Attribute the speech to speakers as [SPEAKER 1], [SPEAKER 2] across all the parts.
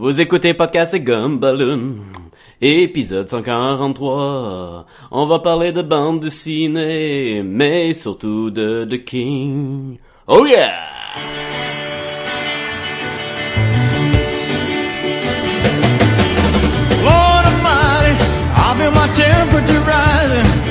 [SPEAKER 1] Vous écoutez podcast et Gumballoon, épisode 143. On va parler de bande dessinée, mais surtout de The King. Oh yeah!
[SPEAKER 2] Temperature rising.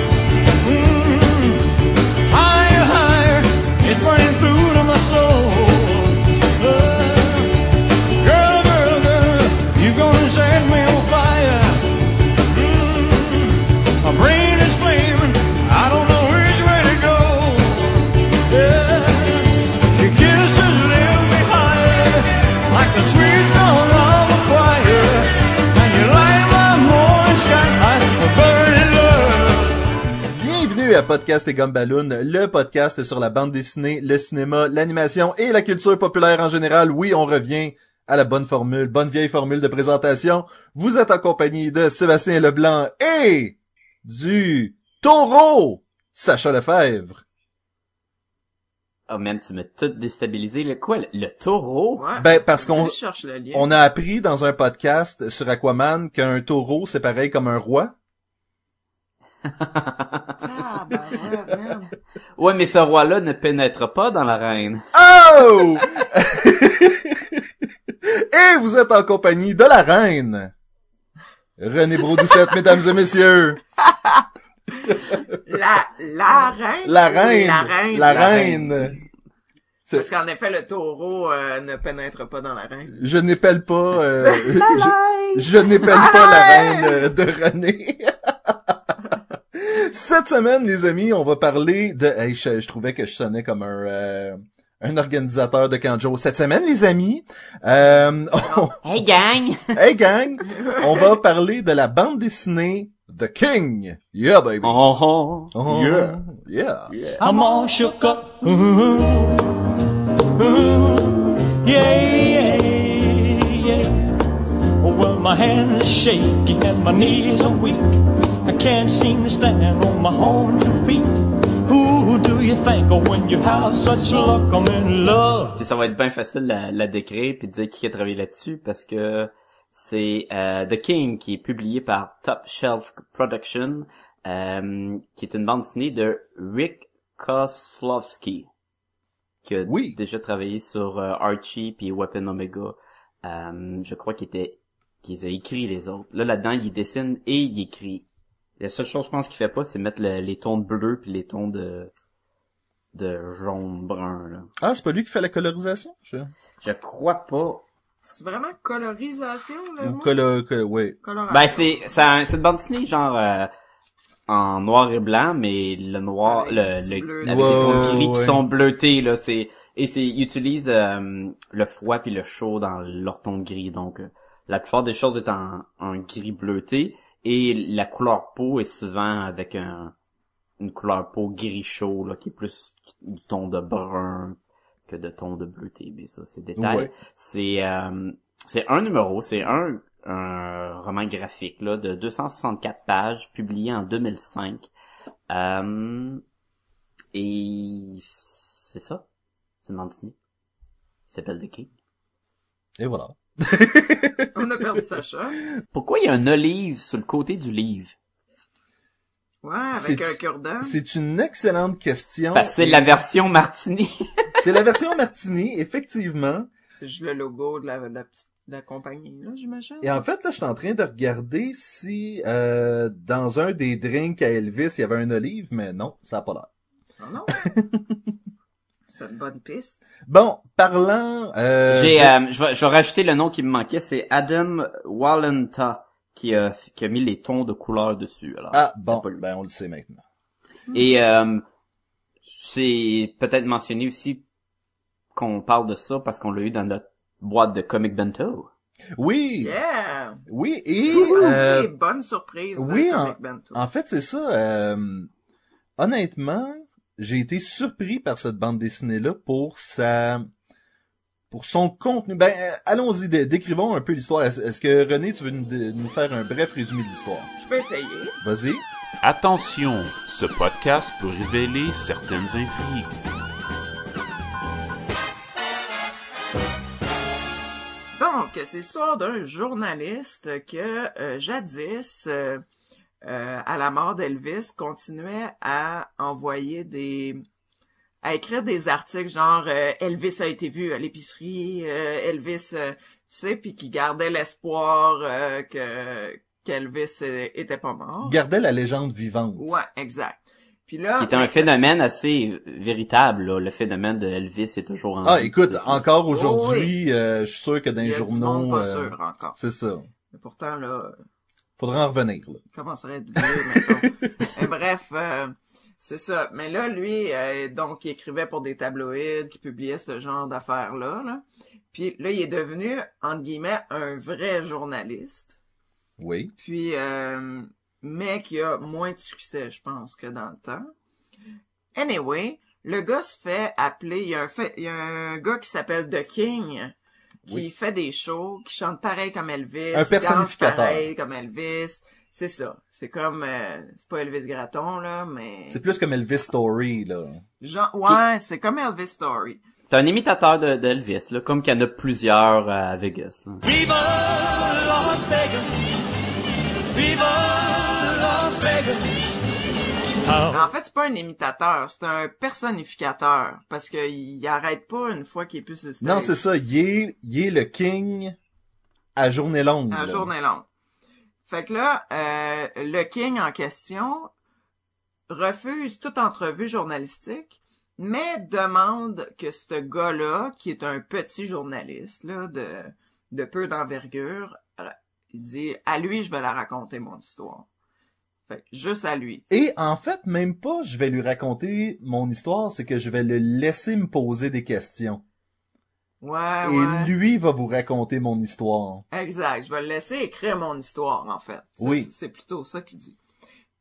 [SPEAKER 3] Podcast et Gumballoon, le podcast sur la bande dessinée, le cinéma, l'animation et la culture populaire en général. Oui, on revient à la bonne formule, bonne vieille formule de présentation. Vous êtes en compagnie de Sébastien Leblanc et du taureau, Sacha Lefebvre.
[SPEAKER 1] Oh man, tu m'as tout déstabilisé. Le quoi? Le, le taureau?
[SPEAKER 4] Ouais.
[SPEAKER 3] Ben, parce qu'on on a appris dans un podcast sur Aquaman qu'un taureau, c'est pareil comme un roi.
[SPEAKER 1] Ouais, mais ce roi-là ne pénètre pas dans la reine.
[SPEAKER 3] Oh! et vous êtes en compagnie de la reine. René Brodoucette, mesdames et messieurs.
[SPEAKER 4] La, la reine.
[SPEAKER 3] La reine.
[SPEAKER 4] La reine.
[SPEAKER 3] La reine. C'est-
[SPEAKER 4] Parce qu'en effet, le taureau euh, ne pénètre pas dans la reine.
[SPEAKER 3] Je n'épelle pas, euh, je, je n'épelle pas la reine euh, de René. Cette semaine, les amis, on va parler de, hey, je, je trouvais que je sonnais comme un, euh, un organisateur de Kanjo. Cette semaine, les amis, euh, on-
[SPEAKER 1] Hey gang!
[SPEAKER 3] hey gang, on va parler de la bande dessinée The King. Yeah, baby.
[SPEAKER 1] Oh, oh.
[SPEAKER 3] Oh,
[SPEAKER 1] Yeah.
[SPEAKER 3] Yeah.
[SPEAKER 2] I'm all shook up. Ooh, ooh, yeah, yeah, yeah. My hands are shaky and my knees are weak. I can't seem to stand on my own two feet. Who do you think of when you have such luck? I'm in love.
[SPEAKER 1] Puis ça va être bien facile la, la décrire puis de dire qui a travaillé là-dessus parce que c'est euh, The King qui est publié par Top Shelf Production, euh, qui est une bande dessinée de Rick Kozlowski, qui a
[SPEAKER 3] Oui.
[SPEAKER 1] déjà travaillé sur euh, Archie puis Weapon Omega. Euh, je crois qu'il était qu'il a écrit les autres. Là là-dedans, il dessine et il écrit. La seule chose je pense qu'il fait pas, c'est mettre le- les tons de bleu puis les tons de de jaune brun là.
[SPEAKER 3] Ah, c'est pas lui qui fait la colorisation? Je...
[SPEAKER 1] Je crois pas.
[SPEAKER 4] C'est vraiment colorisation, là?
[SPEAKER 3] Ou colo... que- ouais.
[SPEAKER 4] Coloration.
[SPEAKER 1] Ben c'est c'est un- c'est une bande dessinée genre euh, en noir et blanc, mais le noir,
[SPEAKER 4] Avec
[SPEAKER 1] le, le-
[SPEAKER 4] bleu.
[SPEAKER 1] avec des tons gris
[SPEAKER 3] ouais.
[SPEAKER 1] qui sont bleutés là. C'est et c'est ils utilisent euh, le froid puis le chaud dans leur ton de gris. Donc euh, la plupart des choses est en, en gris bleuté et la couleur peau est souvent avec un une couleur peau gris chaud là qui est plus du ton de brun que de ton de bleuté. Mais ça c'est détail.
[SPEAKER 3] Ouais.
[SPEAKER 1] C'est euh, c'est un numéro, c'est un, un roman graphique là de 264 pages publié en 2005. Euh, et c'est ça. C'est dessinée. Il s'appelle The King.
[SPEAKER 3] Et voilà.
[SPEAKER 4] On a perdu Sacha.
[SPEAKER 1] Pourquoi il y a un olive sur le côté du livre?
[SPEAKER 4] Ouais, avec
[SPEAKER 3] C'est-
[SPEAKER 4] un cure-dent.
[SPEAKER 3] C'est une excellente question.
[SPEAKER 1] Parce que c'est la version Martini.
[SPEAKER 3] C'est la version Martini, effectivement.
[SPEAKER 4] C'est juste le logo de la, de la, petite- de la compagnie, là, j'imagine.
[SPEAKER 3] Et en fait, là, je suis en train de regarder si euh, dans un des drinks à Elvis, il y avait un olive, mais non, ça n'a pas l'air.
[SPEAKER 4] Non, non? C'est une bonne piste.
[SPEAKER 3] Bon, parlant... Euh,
[SPEAKER 1] J'ai,
[SPEAKER 3] de-
[SPEAKER 1] euh, je vais, je vais rajouter le nom qui me manquait, c'est Adam Walenta qui a, qui a mis les tons de couleur dessus. Alors,
[SPEAKER 3] Ah,
[SPEAKER 1] c'est
[SPEAKER 3] bon,
[SPEAKER 1] pas lui.
[SPEAKER 3] ben on le sait maintenant.
[SPEAKER 1] Et euh, c'est peut-être mentionné aussi qu'on parle de ça parce qu'on l'a eu dans notre boîte de comic bento.
[SPEAKER 3] Oui,
[SPEAKER 4] Yeah!
[SPEAKER 3] oui, et...
[SPEAKER 4] Ouh,
[SPEAKER 3] euh,
[SPEAKER 4] c'est bonne surprise. dans
[SPEAKER 3] oui, en-
[SPEAKER 4] Comic Bento.
[SPEAKER 3] En fait, c'est ça. euh, honnêtement, j'ai été surpris par cette bande dessinée-là pour sa, pour son contenu. Ben, euh, allons-y, dé- décrivons un peu l'histoire. Est-ce que René, tu veux nous, faire un bref résumé de l'histoire?
[SPEAKER 4] Je peux essayer.
[SPEAKER 3] Vas-y.
[SPEAKER 5] Attention, ce podcast peut révéler certaines intrigues.
[SPEAKER 4] Donc, c'est l'histoire d'un journaliste que euh, jadis, euh, euh, à la mort d'Elvis, continuait à envoyer des... à écrire des articles genre euh, Elvis a été vu à l'épicerie, euh, Elvis, euh, tu sais, puis qui gardait l'espoir euh, que qu'Elvis euh, était pas mort.
[SPEAKER 3] Gardait la légende vivante.
[SPEAKER 4] Ouais, exact. Puis là,
[SPEAKER 1] Qui est un phénomène assez véritable, là. Le phénomène de Elvis est toujours en
[SPEAKER 3] Ah, écoute, encore aujourd'hui, euh, je suis sûr que dans
[SPEAKER 4] il
[SPEAKER 3] les journaux,
[SPEAKER 4] pas
[SPEAKER 3] euh,
[SPEAKER 4] sûr encore.
[SPEAKER 3] c'est ça.
[SPEAKER 4] Mais pourtant, là,
[SPEAKER 3] Faudra en revenir. là.
[SPEAKER 4] à être vieux, mettons. Mais bref, euh, c'est ça. Mais là, lui, euh, donc, il écrivait pour des tabloïds, qui publiait ce genre d'affaires-là. Là. Puis là, il est devenu, entre guillemets, un vrai journaliste.
[SPEAKER 3] Oui.
[SPEAKER 4] Puis, euh, mais qui a moins de succès, je pense, que dans le temps. Anyway, le gars se fait appeler, il y a un, fait, il y a un gars qui s'appelle The King, qui
[SPEAKER 3] Oui.
[SPEAKER 4] fait des shows, qui chante pareil comme Elvis,
[SPEAKER 3] Un
[SPEAKER 4] qui danse
[SPEAKER 3] personnificateur.
[SPEAKER 4] pareil comme Elvis. C'est ça. C'est comme, euh, c'est pas Elvis Gratton, là, mais...
[SPEAKER 3] C'est plus comme Elvis Story, là.
[SPEAKER 4] Genre, ouais, c'est comme Elvis Story.
[SPEAKER 1] C'est un imitateur de, d'Elvis, là, comme qu'il y en a plusieurs euh, à Vegas. Là.
[SPEAKER 4] En fait, c'est pas un imitateur, c'est un personnificateur. Parce que il arrête pas une fois qu'il est plus sur le stage.
[SPEAKER 3] Non, c'est ça. Il est, il est le king à journée longue.
[SPEAKER 4] À
[SPEAKER 3] là.
[SPEAKER 4] journée longue. Fait que là, euh, le King en question refuse toute entrevue journalistique, mais demande que ce gars-là, qui est un petit journaliste, là, de, de peu d'envergure, euh, il dit, à lui, je vais la raconter, mon histoire. Fait juste à lui.
[SPEAKER 3] Et en fait, même pas, je vais lui raconter mon histoire, c'est que je vais le laisser me poser des questions.
[SPEAKER 4] Ouais,
[SPEAKER 3] Et
[SPEAKER 4] ouais.
[SPEAKER 3] lui va vous raconter mon histoire.
[SPEAKER 4] Exact. Je vais le laisser écrire mon histoire, en fait. C'est-
[SPEAKER 3] Oui.
[SPEAKER 4] C'est plutôt ça qu'il dit.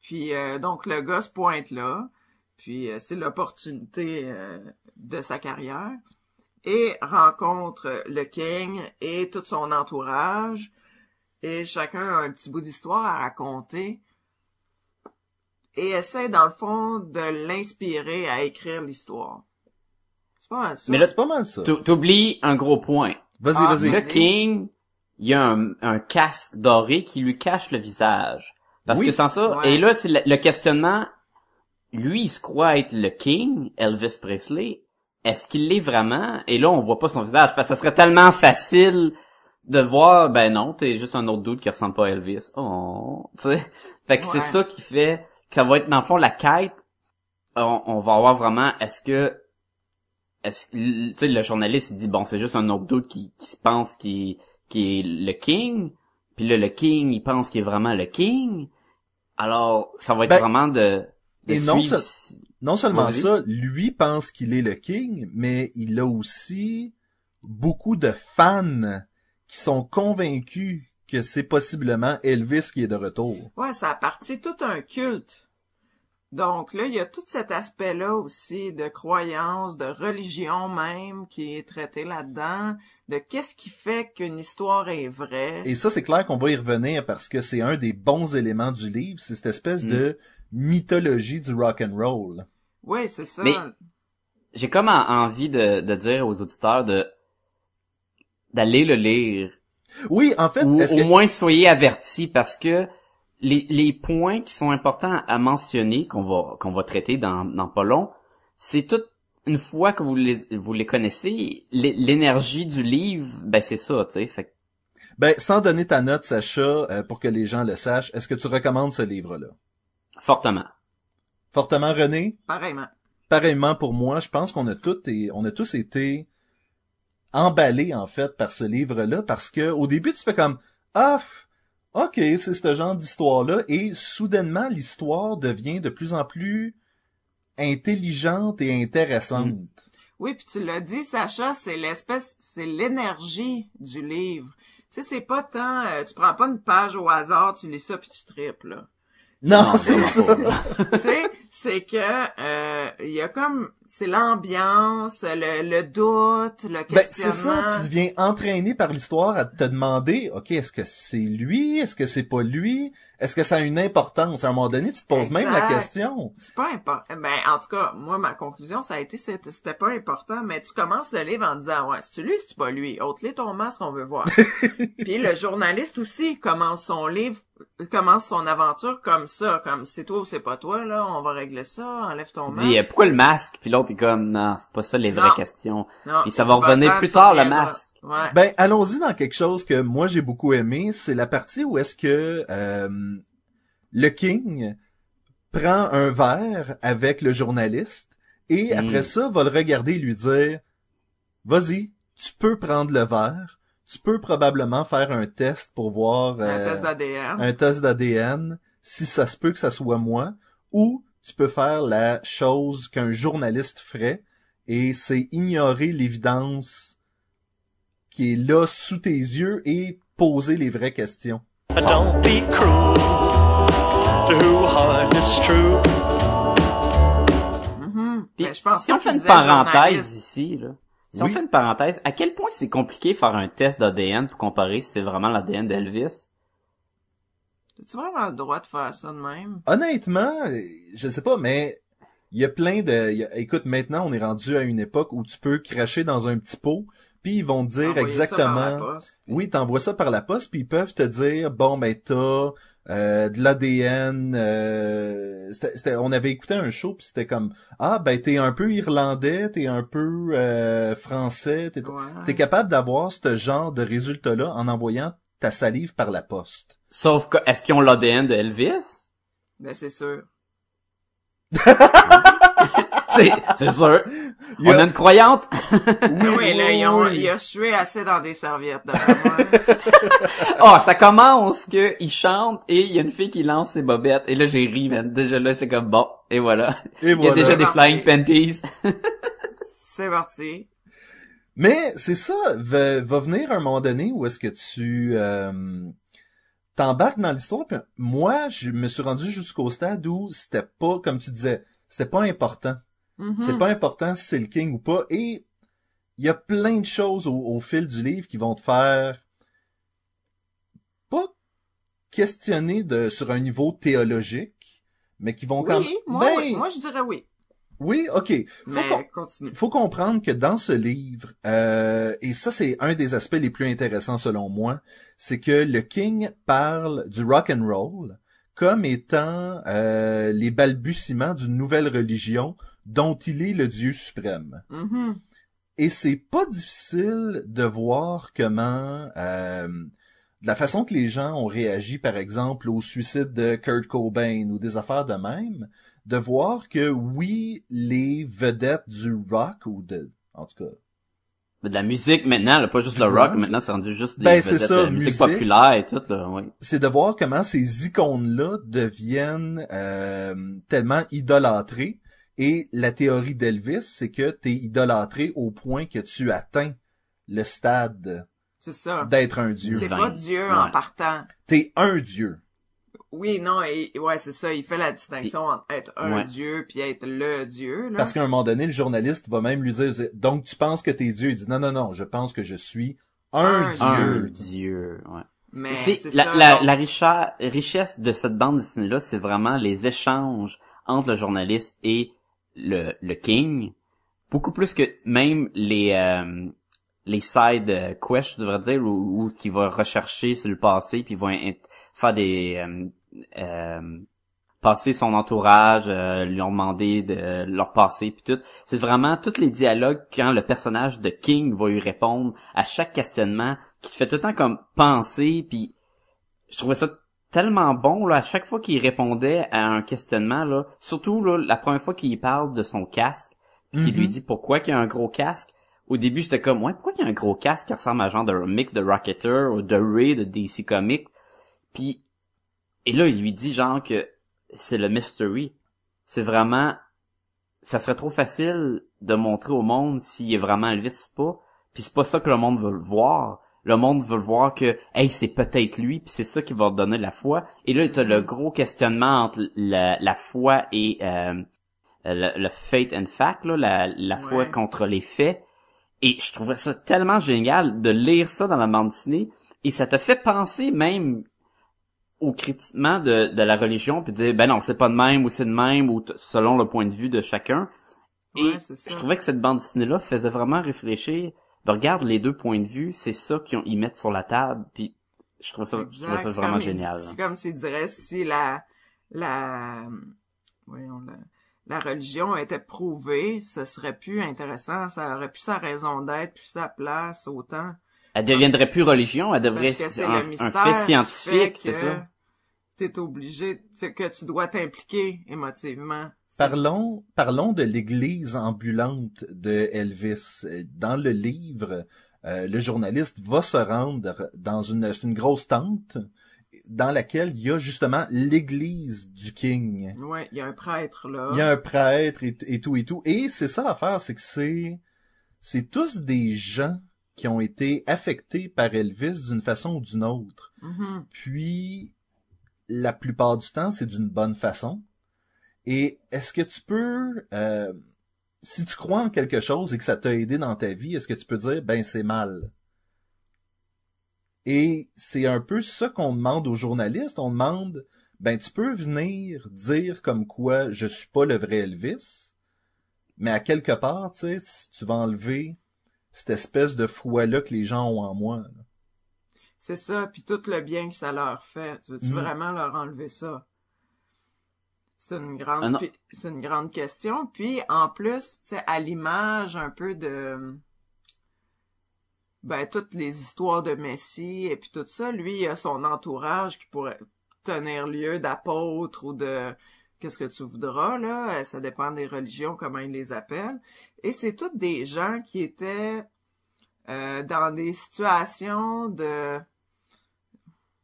[SPEAKER 4] Puis, euh, donc, le gars se pointe là. Puis, euh, c'est l'opportunité euh, de sa carrière. Et rencontre le King et tout son entourage. Et chacun a un petit bout d'histoire à raconter. Et essaie, dans le fond, de l'inspirer à écrire l'histoire. C'est pas mal ça.
[SPEAKER 1] Mais là,
[SPEAKER 3] C'est pas mal ça.
[SPEAKER 1] t'ou- t'oublies un gros point.
[SPEAKER 3] Vas-y,
[SPEAKER 4] Ah,
[SPEAKER 3] vas-y.
[SPEAKER 1] Le
[SPEAKER 4] Vas-y.
[SPEAKER 1] King, il y a un, un casque doré qui lui cache le visage. Parce
[SPEAKER 3] Oui.
[SPEAKER 1] que sans ça,
[SPEAKER 4] Ouais.
[SPEAKER 1] et là, c'est le, le questionnement, lui, il se croit être le King, Elvis Presley. Est-ce qu'il l'est vraiment? Et là, on voit pas son visage. Parce que ça serait tellement facile de voir, ben non, t'es juste un autre doute qui ressemble pas à Elvis. Oh, tu sais. Fait que c'est
[SPEAKER 4] Ouais.
[SPEAKER 1] ça qui fait ça va être, dans le fond, la quête. On, on va voir vraiment, est-ce que est-ce que tu sais le journaliste il dit bon c'est juste un autre doute qui, qui se pense qui qui est le king puis là le king il pense qu'il est vraiment le king alors ça va être
[SPEAKER 3] Ben,
[SPEAKER 1] vraiment de, de
[SPEAKER 3] et non,
[SPEAKER 1] suivre
[SPEAKER 3] seulement ça, lui pense qu'il est le king, mais il a aussi beaucoup de fans qui sont convaincus que c'est possiblement Elvis qui est de retour.
[SPEAKER 4] Ouais, ça a parti tout un culte. Donc là, il y a tout cet aspect-là aussi de croyance, de religion même qui est traité là-dedans, de qu'est-ce qui fait qu'une histoire est vraie.
[SPEAKER 3] Et ça, c'est clair qu'on va y revenir parce que c'est un des bons éléments du livre, c'est cette espèce
[SPEAKER 1] Mm.
[SPEAKER 3] de mythologie du rock and roll.
[SPEAKER 4] Oui, c'est ça.
[SPEAKER 1] Mais- j'ai comme en- envie de, de dire aux auditeurs de d'aller le lire
[SPEAKER 3] Oui, en fait,
[SPEAKER 1] ou au moins soyez avertis parce que les, les points qui sont importants à mentionner qu'on va qu'on va traiter dans dans pas long, c'est tout une fois que vous les vous les connaissez, l'é- l'énergie du livre, ben c'est ça, tu sais. Fait que
[SPEAKER 3] ben sans donner ta note Sacha euh, pour que les gens le sachent, est-ce que tu recommandes ce livre-là?
[SPEAKER 1] Fortement.
[SPEAKER 3] Fortement René,
[SPEAKER 4] Pareillement.
[SPEAKER 3] pareillement pour moi, je pense qu'on a tous et on a tous été emballés en fait par ce livre-là parce que au début tu fais comme ah ok c'est ce genre d'histoire-là et soudainement l'histoire devient de plus en plus intelligente et intéressante.
[SPEAKER 4] Oui, puis tu l'as dit, Sacha, c'est l'espèce, c'est l'énergie du livre. Tu sais, c'est pas tant, euh, tu prends pas une page au hasard, tu lis ça puis tu tripes, là.
[SPEAKER 3] Non,
[SPEAKER 1] Non,
[SPEAKER 3] c'est ça.
[SPEAKER 4] tu sais, c'est que euh, il y a comme c'est l'ambiance, le, le doute, le
[SPEAKER 3] Ben, c'est
[SPEAKER 4] questionnement.
[SPEAKER 3] ça, tu deviens entraîné par l'histoire à te demander, OK, est-ce que c'est lui? Est-ce que c'est pas lui? Est-ce que ça a une importance? À un moment donné, tu te poses même la question.
[SPEAKER 4] C'est pas important. Ben, en tout cas, moi, ma conclusion, ça a été, c'était c'était pas important, mais tu commences le livre en disant, ouais, c'est lui, c'est pas lui? Ôte-les ton masque, on veut voir. Puis le journaliste aussi commence son livre, commence son aventure comme ça, comme c'est toi ou c'est pas toi, là, on va régler ça, enlève ton
[SPEAKER 1] Il
[SPEAKER 4] masque.
[SPEAKER 1] dit, euh, pourquoi le masque? Puis l'autre est comme, non, c'est pas ça les vraies
[SPEAKER 4] Non.
[SPEAKER 1] questions.
[SPEAKER 4] Non,
[SPEAKER 1] Puis ça va revenir plus tard, le masque.
[SPEAKER 4] Ouais.
[SPEAKER 3] Ben, allons-y dans quelque chose que moi j'ai beaucoup aimé, c'est la partie où est-ce que euh, le King prend un verre avec le journaliste et après ça va le regarder et lui dire Vas-y, tu peux prendre le verre, tu peux probablement faire un test pour voir
[SPEAKER 4] un
[SPEAKER 3] euh,
[SPEAKER 4] test d'ADN.
[SPEAKER 3] un test d'ADN, si ça se peut que ça soit moi, ou tu peux faire la chose qu'un journaliste ferait, et c'est ignorer l'évidence qui est là sous tes yeux et poser les vraies questions.
[SPEAKER 2] Don't be cruel to it's true.
[SPEAKER 4] Mhm.
[SPEAKER 1] Puis,
[SPEAKER 4] Ben, je pense
[SPEAKER 1] si on fait une parenthèse
[SPEAKER 4] journaliste.
[SPEAKER 1] ici, là. Si
[SPEAKER 3] Oui.
[SPEAKER 1] on fait une parenthèse, à quel point c'est compliqué de faire un test d'ADN pour comparer si c'est vraiment l'ADN d'Elvis?
[SPEAKER 4] Tu vraiment le droit de faire ça de même?
[SPEAKER 3] Honnêtement, je sais pas, mais il y a plein de... il y a- écoute, maintenant, on est rendu à une époque où tu peux cracher dans un petit pot, puis ils vont te dire
[SPEAKER 4] Envoyer ça par la
[SPEAKER 3] exactement...
[SPEAKER 4] poste.
[SPEAKER 3] Oui, t'envoies ça par la poste, puis ils peuvent te dire bon ben t'as euh, de l'ADN. Euh, c'était- c'était- on avait écouté un show, puis c'était comme ah ben t'es un peu irlandais, t'es un peu euh, français, t'es
[SPEAKER 4] Ouais.
[SPEAKER 3] capable d'avoir ce genre de résultat-là en envoyant ta salive par la poste.
[SPEAKER 1] Sauf que, est-ce qu'ils ont l'ADN de Elvis?
[SPEAKER 4] Ben, c'est sûr.
[SPEAKER 1] c'est, c'est sûr.
[SPEAKER 3] Il y a-
[SPEAKER 1] On a une croyante.
[SPEAKER 4] Oui, oui, là, ils ont,
[SPEAKER 3] oui.
[SPEAKER 4] il a sué assez dans des serviettes, moi.
[SPEAKER 1] Oh, ça commence que il chante et il y a une fille qui lance ses bobettes. Et là, j'ai ri, man. Déjà là, c'est comme bon. Et voilà.
[SPEAKER 3] Et
[SPEAKER 1] Il y a
[SPEAKER 3] voilà.
[SPEAKER 1] déjà des
[SPEAKER 4] Parti.
[SPEAKER 1] flying panties.
[SPEAKER 4] C'est parti.
[SPEAKER 3] Mais c'est ça, va, va venir un moment donné où est-ce que tu euh, t'embarques dans l'histoire. puis moi, je me suis rendu jusqu'au stade où c'était pas, comme tu disais, c'était pas important.
[SPEAKER 4] Mhm.
[SPEAKER 3] C'est pas important si c'est le king ou pas. Et il y a plein de choses au, au fil du livre qui vont te faire pas questionner de sur un niveau théologique, mais qui vont quand
[SPEAKER 4] Oui, moi,
[SPEAKER 3] Ben,
[SPEAKER 4] oui. Moi, je dirais oui.
[SPEAKER 3] oui, ok. Faut faut comprendre que dans ce livre, euh, et ça c'est un des aspects les plus intéressants selon moi, c'est que le King parle du rock and roll comme étant euh, les balbutiements d'une nouvelle religion dont il est le Dieu suprême.
[SPEAKER 4] Mhm.
[SPEAKER 3] Et c'est pas difficile de voir comment, euh, de la façon que les gens ont réagi, par exemple, au suicide de Kurt Cobain ou des affaires de même, de voir que oui, les vedettes du rock ou de, en tout cas,
[SPEAKER 1] De la musique maintenant, là, pas juste
[SPEAKER 3] Du
[SPEAKER 1] le rock,
[SPEAKER 3] grunge.
[SPEAKER 1] maintenant c'est rendu juste des
[SPEAKER 3] Ben, c'est
[SPEAKER 1] vedettes
[SPEAKER 3] ça,
[SPEAKER 1] de musique,
[SPEAKER 3] musique.
[SPEAKER 1] populaire et tout, là, oui.
[SPEAKER 3] c'est de voir comment ces icônes-là deviennent euh, tellement idolâtrées. Et la théorie d'Elvis, c'est que t'es idolâtré au point que tu atteins le stade
[SPEAKER 4] C'est ça.
[SPEAKER 3] d'être un dieu.
[SPEAKER 4] C'est pas Dieu en partant.
[SPEAKER 3] T'es un dieu.
[SPEAKER 4] Oui, non, et, ouais, c'est ça. Il fait la distinction entre être un
[SPEAKER 1] Ouais.
[SPEAKER 4] Dieu puis être le Dieu, là.
[SPEAKER 3] Parce qu'à un moment donné, le journaliste va même lui dire, donc tu penses que t'es Dieu? Il dit, non, non, non, je pense que je suis un,
[SPEAKER 4] Un
[SPEAKER 3] Dieu.
[SPEAKER 1] Un dieu, ouais.
[SPEAKER 4] Mais
[SPEAKER 1] c'est la,
[SPEAKER 4] ça,
[SPEAKER 1] la,
[SPEAKER 4] donc-
[SPEAKER 1] la richesse, richesse de cette bande dessinée là, c'est vraiment les échanges entre le journaliste et le, le king, beaucoup plus que même les euh, les side quests, je devrais dire, où qui va rechercher sur le passé puis va faire des euh, euh, passer son entourage, euh, lui ont demandé de leur passé puis tout. C'est vraiment tous les dialogues quand le personnage de King va lui répondre à chaque questionnement qui fait tout le temps comme penser puis je trouvais ça tellement bon là à chaque fois qu'il répondait à un questionnement là surtout là la première fois qu'il parle de son casque puis qu'il
[SPEAKER 3] Mhm.
[SPEAKER 1] lui dit pourquoi qu'il y a un gros casque au début j'étais comme ouais pourquoi qu'il y a un gros casque qui ressemble à un genre de mix de Rocketer ou de Ray de DC Comics? Puis et là il lui dit genre que c'est le mystery. C'est vraiment ça serait trop facile de montrer au monde s'il est vraiment Elvis ou pas puis c'est pas ça que le monde veut le voir le monde veut voir que hey c'est peut-être lui puis c'est ça qui va donner la foi. Et là t'as le gros questionnement entre la, la foi et euh, le, le faith and fact là la, la foi contre les faits. Et je trouvais ça tellement génial de lire ça dans la bande dessinée. Et ça te fait penser même au critiquement de, de la religion puis dire ben non c'est pas de même ou c'est de même ou selon le point de vue de chacun. Et
[SPEAKER 4] Ouais,
[SPEAKER 1] je trouvais que cette bande dessinée là faisait vraiment réfléchir ben, regarde les deux points de vue c'est ça qu'ils mettent sur la table puis je trouve ça je
[SPEAKER 4] Exact.
[SPEAKER 1] ça vraiment
[SPEAKER 4] comme
[SPEAKER 1] génial
[SPEAKER 4] C'est comme s'il dirait si la, la, voyons, la, la religion était prouvée, ce serait plus intéressant, ça aurait plus sa raison d'être, plus sa place, autant.
[SPEAKER 1] elle deviendrait plus religion elle devrait
[SPEAKER 4] c'est
[SPEAKER 1] un, un fait scientifique c'est ça?
[SPEAKER 4] T'es obligé, tu- que tu dois t'impliquer émotivement.
[SPEAKER 3] Parlons, parlons de l'église ambulante de Elvis. Dans le livre, euh, le journaliste va se rendre dans une, c'est une grosse tente dans laquelle il y a justement l'église du King.
[SPEAKER 4] Ouais, il y a un prêtre là.
[SPEAKER 3] Il y a un prêtre et, et tout et tout. Et c'est ça l'affaire, c'est que c'est, c'est tous des gens qui ont été affectés par Elvis d'une façon ou d'une autre.
[SPEAKER 4] Mhm.
[SPEAKER 3] Puis, la plupart du temps, c'est d'une bonne façon. Et est-ce que tu peux, euh, si tu crois en quelque chose et que ça t'a aidé dans ta vie, est-ce que tu peux dire, ben c'est mal? Et c'est un peu ça qu'on demande aux journalistes. On demande, ben tu peux venir dire comme quoi je suis pas le vrai Elvis, mais à quelque part, tu sais, tu vas enlever cette espèce de foi-là que les gens ont en moi.
[SPEAKER 4] C'est ça, puis tout le bien que ça leur fait. Tu veux-tu
[SPEAKER 3] Mm.
[SPEAKER 4] vraiment leur enlever ça? C'est une
[SPEAKER 1] Ah
[SPEAKER 4] grande, pi- c'est une grande question. Puis en plus, tu sais, à l'image un peu de, ben toutes les histoires de Messie et puis tout ça, lui, il a son entourage qui pourrait tenir lieu d'apôtre ou de qu'est-ce que tu voudras là. Ça dépend des religions comment ils les appellent. Et c'est toutes des gens qui étaient euh, dans des situations de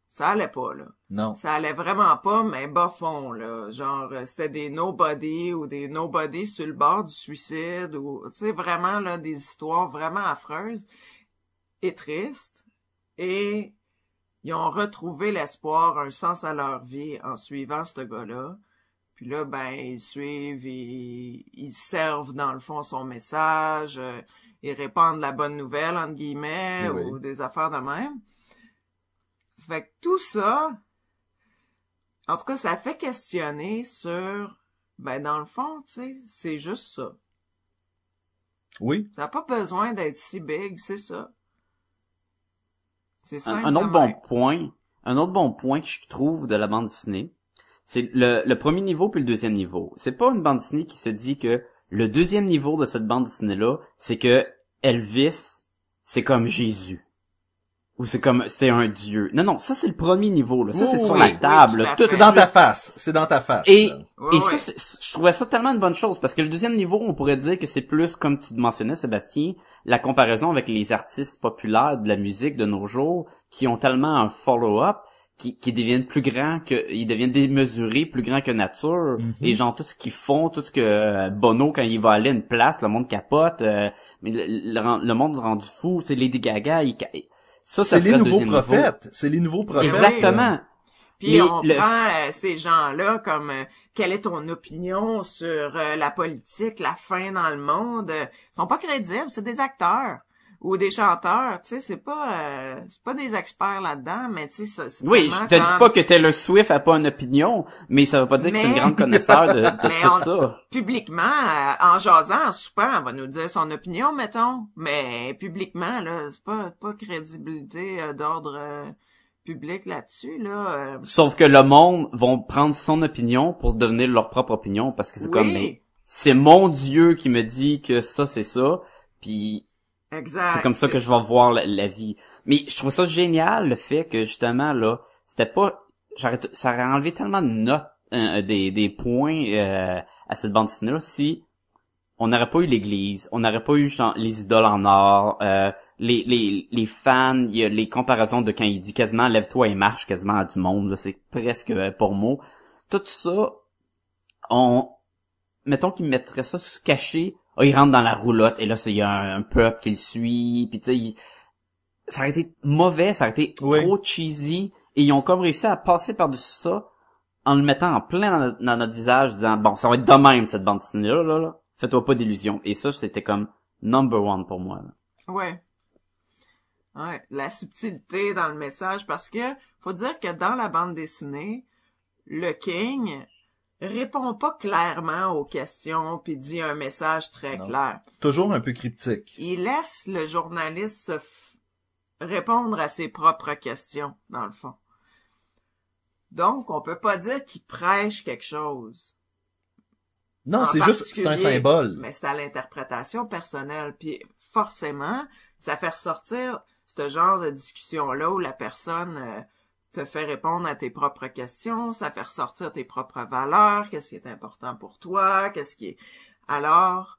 [SPEAKER 4] ça allait pas là.
[SPEAKER 3] Non.
[SPEAKER 4] ça allait vraiment pas mais bas fond là. Genre euh, c'était des nobody ou des nobody sur le bord du suicide ou tu sais vraiment là des histoires vraiment affreuses et tristes. Et ils ont retrouvé l'espoir un sens à leur vie en suivant ce gars-là. Puis là ben ils suivent ils, ils servent dans le fond son message euh, ils répandent la bonne nouvelle entre guillemets
[SPEAKER 3] Oui.
[SPEAKER 4] ou des affaires de même ça fait que tout ça en tout cas, ça fait questionner sur, ben dans le fond, tu sais, c'est juste ça.
[SPEAKER 3] Oui.
[SPEAKER 4] Ça n'a pas besoin d'être si big, c'est ça. C'est
[SPEAKER 1] Un,
[SPEAKER 4] simple.
[SPEAKER 1] un autre bon point, un autre bon point que je trouve de la bande dessinée, c'est le, le premier niveau puis le deuxième niveau. C'est pas une bande dessinée qui se dit que le deuxième niveau de cette bande dessinée là, c'est que Elvis, c'est comme Jésus. Ou c'est comme c'est un dieu. Non non, ça c'est le premier niveau là. Ça c'est
[SPEAKER 3] oui,
[SPEAKER 1] sur
[SPEAKER 3] oui,
[SPEAKER 1] la
[SPEAKER 4] oui,
[SPEAKER 1] table.
[SPEAKER 4] tout
[SPEAKER 3] C'est dans ta face. C'est dans ta face.
[SPEAKER 1] et, et ça, je trouvais ça tellement une bonne chose parce que le deuxième niveau, on pourrait dire que c'est plus, comme tu mentionnais, Sébastien, la comparaison avec les artistes populaires de la musique de nos jours qui ont tellement un follow-up qui, qui deviennent plus grands que, ils deviennent démesurés, plus grands que nature.
[SPEAKER 3] Mhm.
[SPEAKER 1] Et genre, tout ce qu'ils font, tout ce que euh, Bono, quand il va aller à une place, le monde capote, euh, mais le, le- le monde rendu fou, c'est Lady Gaga, il, ca- ça, ça
[SPEAKER 3] C'est les nouveaux prophètes. C'est les nouveaux prophètes.
[SPEAKER 1] Exactement.
[SPEAKER 4] Puis
[SPEAKER 1] Mais
[SPEAKER 4] on
[SPEAKER 1] le-
[SPEAKER 4] prend euh, ces gens-là comme euh, quelle est ton opinion sur euh, la politique, la fin dans le monde? euh, ils sont pas crédibles, c'est des acteurs ou des chanteurs, tu sais, c'est pas euh, c'est pas des experts là-dedans, mais tu sais ça- c'est
[SPEAKER 1] Oui, je te dis pas que Taylor Swift a pas une opinion, mais ça veut pas dire que c'est une grande connaisseur de, de
[SPEAKER 4] Mais
[SPEAKER 1] tout
[SPEAKER 4] on-
[SPEAKER 1] ça.
[SPEAKER 4] publiquement, euh, en jasant, en soupant, elle va nous dire son opinion, mettons. Mais publiquement, là, c'est pas, pas crédibilité euh, d'ordre euh, public là-dessus, là. euh.
[SPEAKER 1] Sauf que le monde vont prendre son opinion pour devenir leur propre opinion parce que c'est
[SPEAKER 4] Oui.
[SPEAKER 1] comme mais c'est mon Dieu qui me dit que ça c'est ça, puis
[SPEAKER 4] Exact.
[SPEAKER 1] c'est comme ça que je vais voir la, vie. Mais je trouve ça génial le fait que justement là, c'était pas ça aurait enlevé tellement de notes euh, des des points euh, à cette bande dessinée là si on n'aurait pas eu l'église, on n'aurait pas eu genre, les idoles en or, euh, les, les, les fans, y a les comparaisons de quand il dit quasiment lève-toi et marche quasiment à du monde, c'est presque euh, pour mot. Tout ça, on mettons qu'il mettrait ça caché, ah, il rentre dans la roulotte et là c'est- il y a un, un peuple qui le suit, puis tu sais il- ça aurait été mauvais, ça aurait été
[SPEAKER 3] Oui.
[SPEAKER 1] trop cheesy, et ils ont comme réussi à passer par-dessus ça en le mettant en plein dans, notre- dans notre visage, disant bon, ça va être de même cette bande dessinée là, là, là. Fais-toi pas d'illusions. Et ça, c'était comme number one pour moi. là.
[SPEAKER 4] Ouais. Ouais, la subtilité dans le message parce que faut dire que dans la bande dessinée, le King répond pas clairement aux questions puis dit un message très
[SPEAKER 3] Non.
[SPEAKER 4] clair.
[SPEAKER 3] Toujours un peu cryptique.
[SPEAKER 4] Il laisse le journaliste se f- répondre à ses propres questions dans le fond. Donc, on peut pas dire qu'il prêche quelque chose.
[SPEAKER 3] Non, c'est juste, c'est un symbole.
[SPEAKER 4] Mais c'est à l'interprétation personnelle. Puis forcément, ça fait ressortir ce genre de discussion-là où la personne euh, te fait répondre à tes propres questions, ça fait ressortir tes propres valeurs, qu'est-ce qui est important pour toi, qu'est-ce qui est... Alors,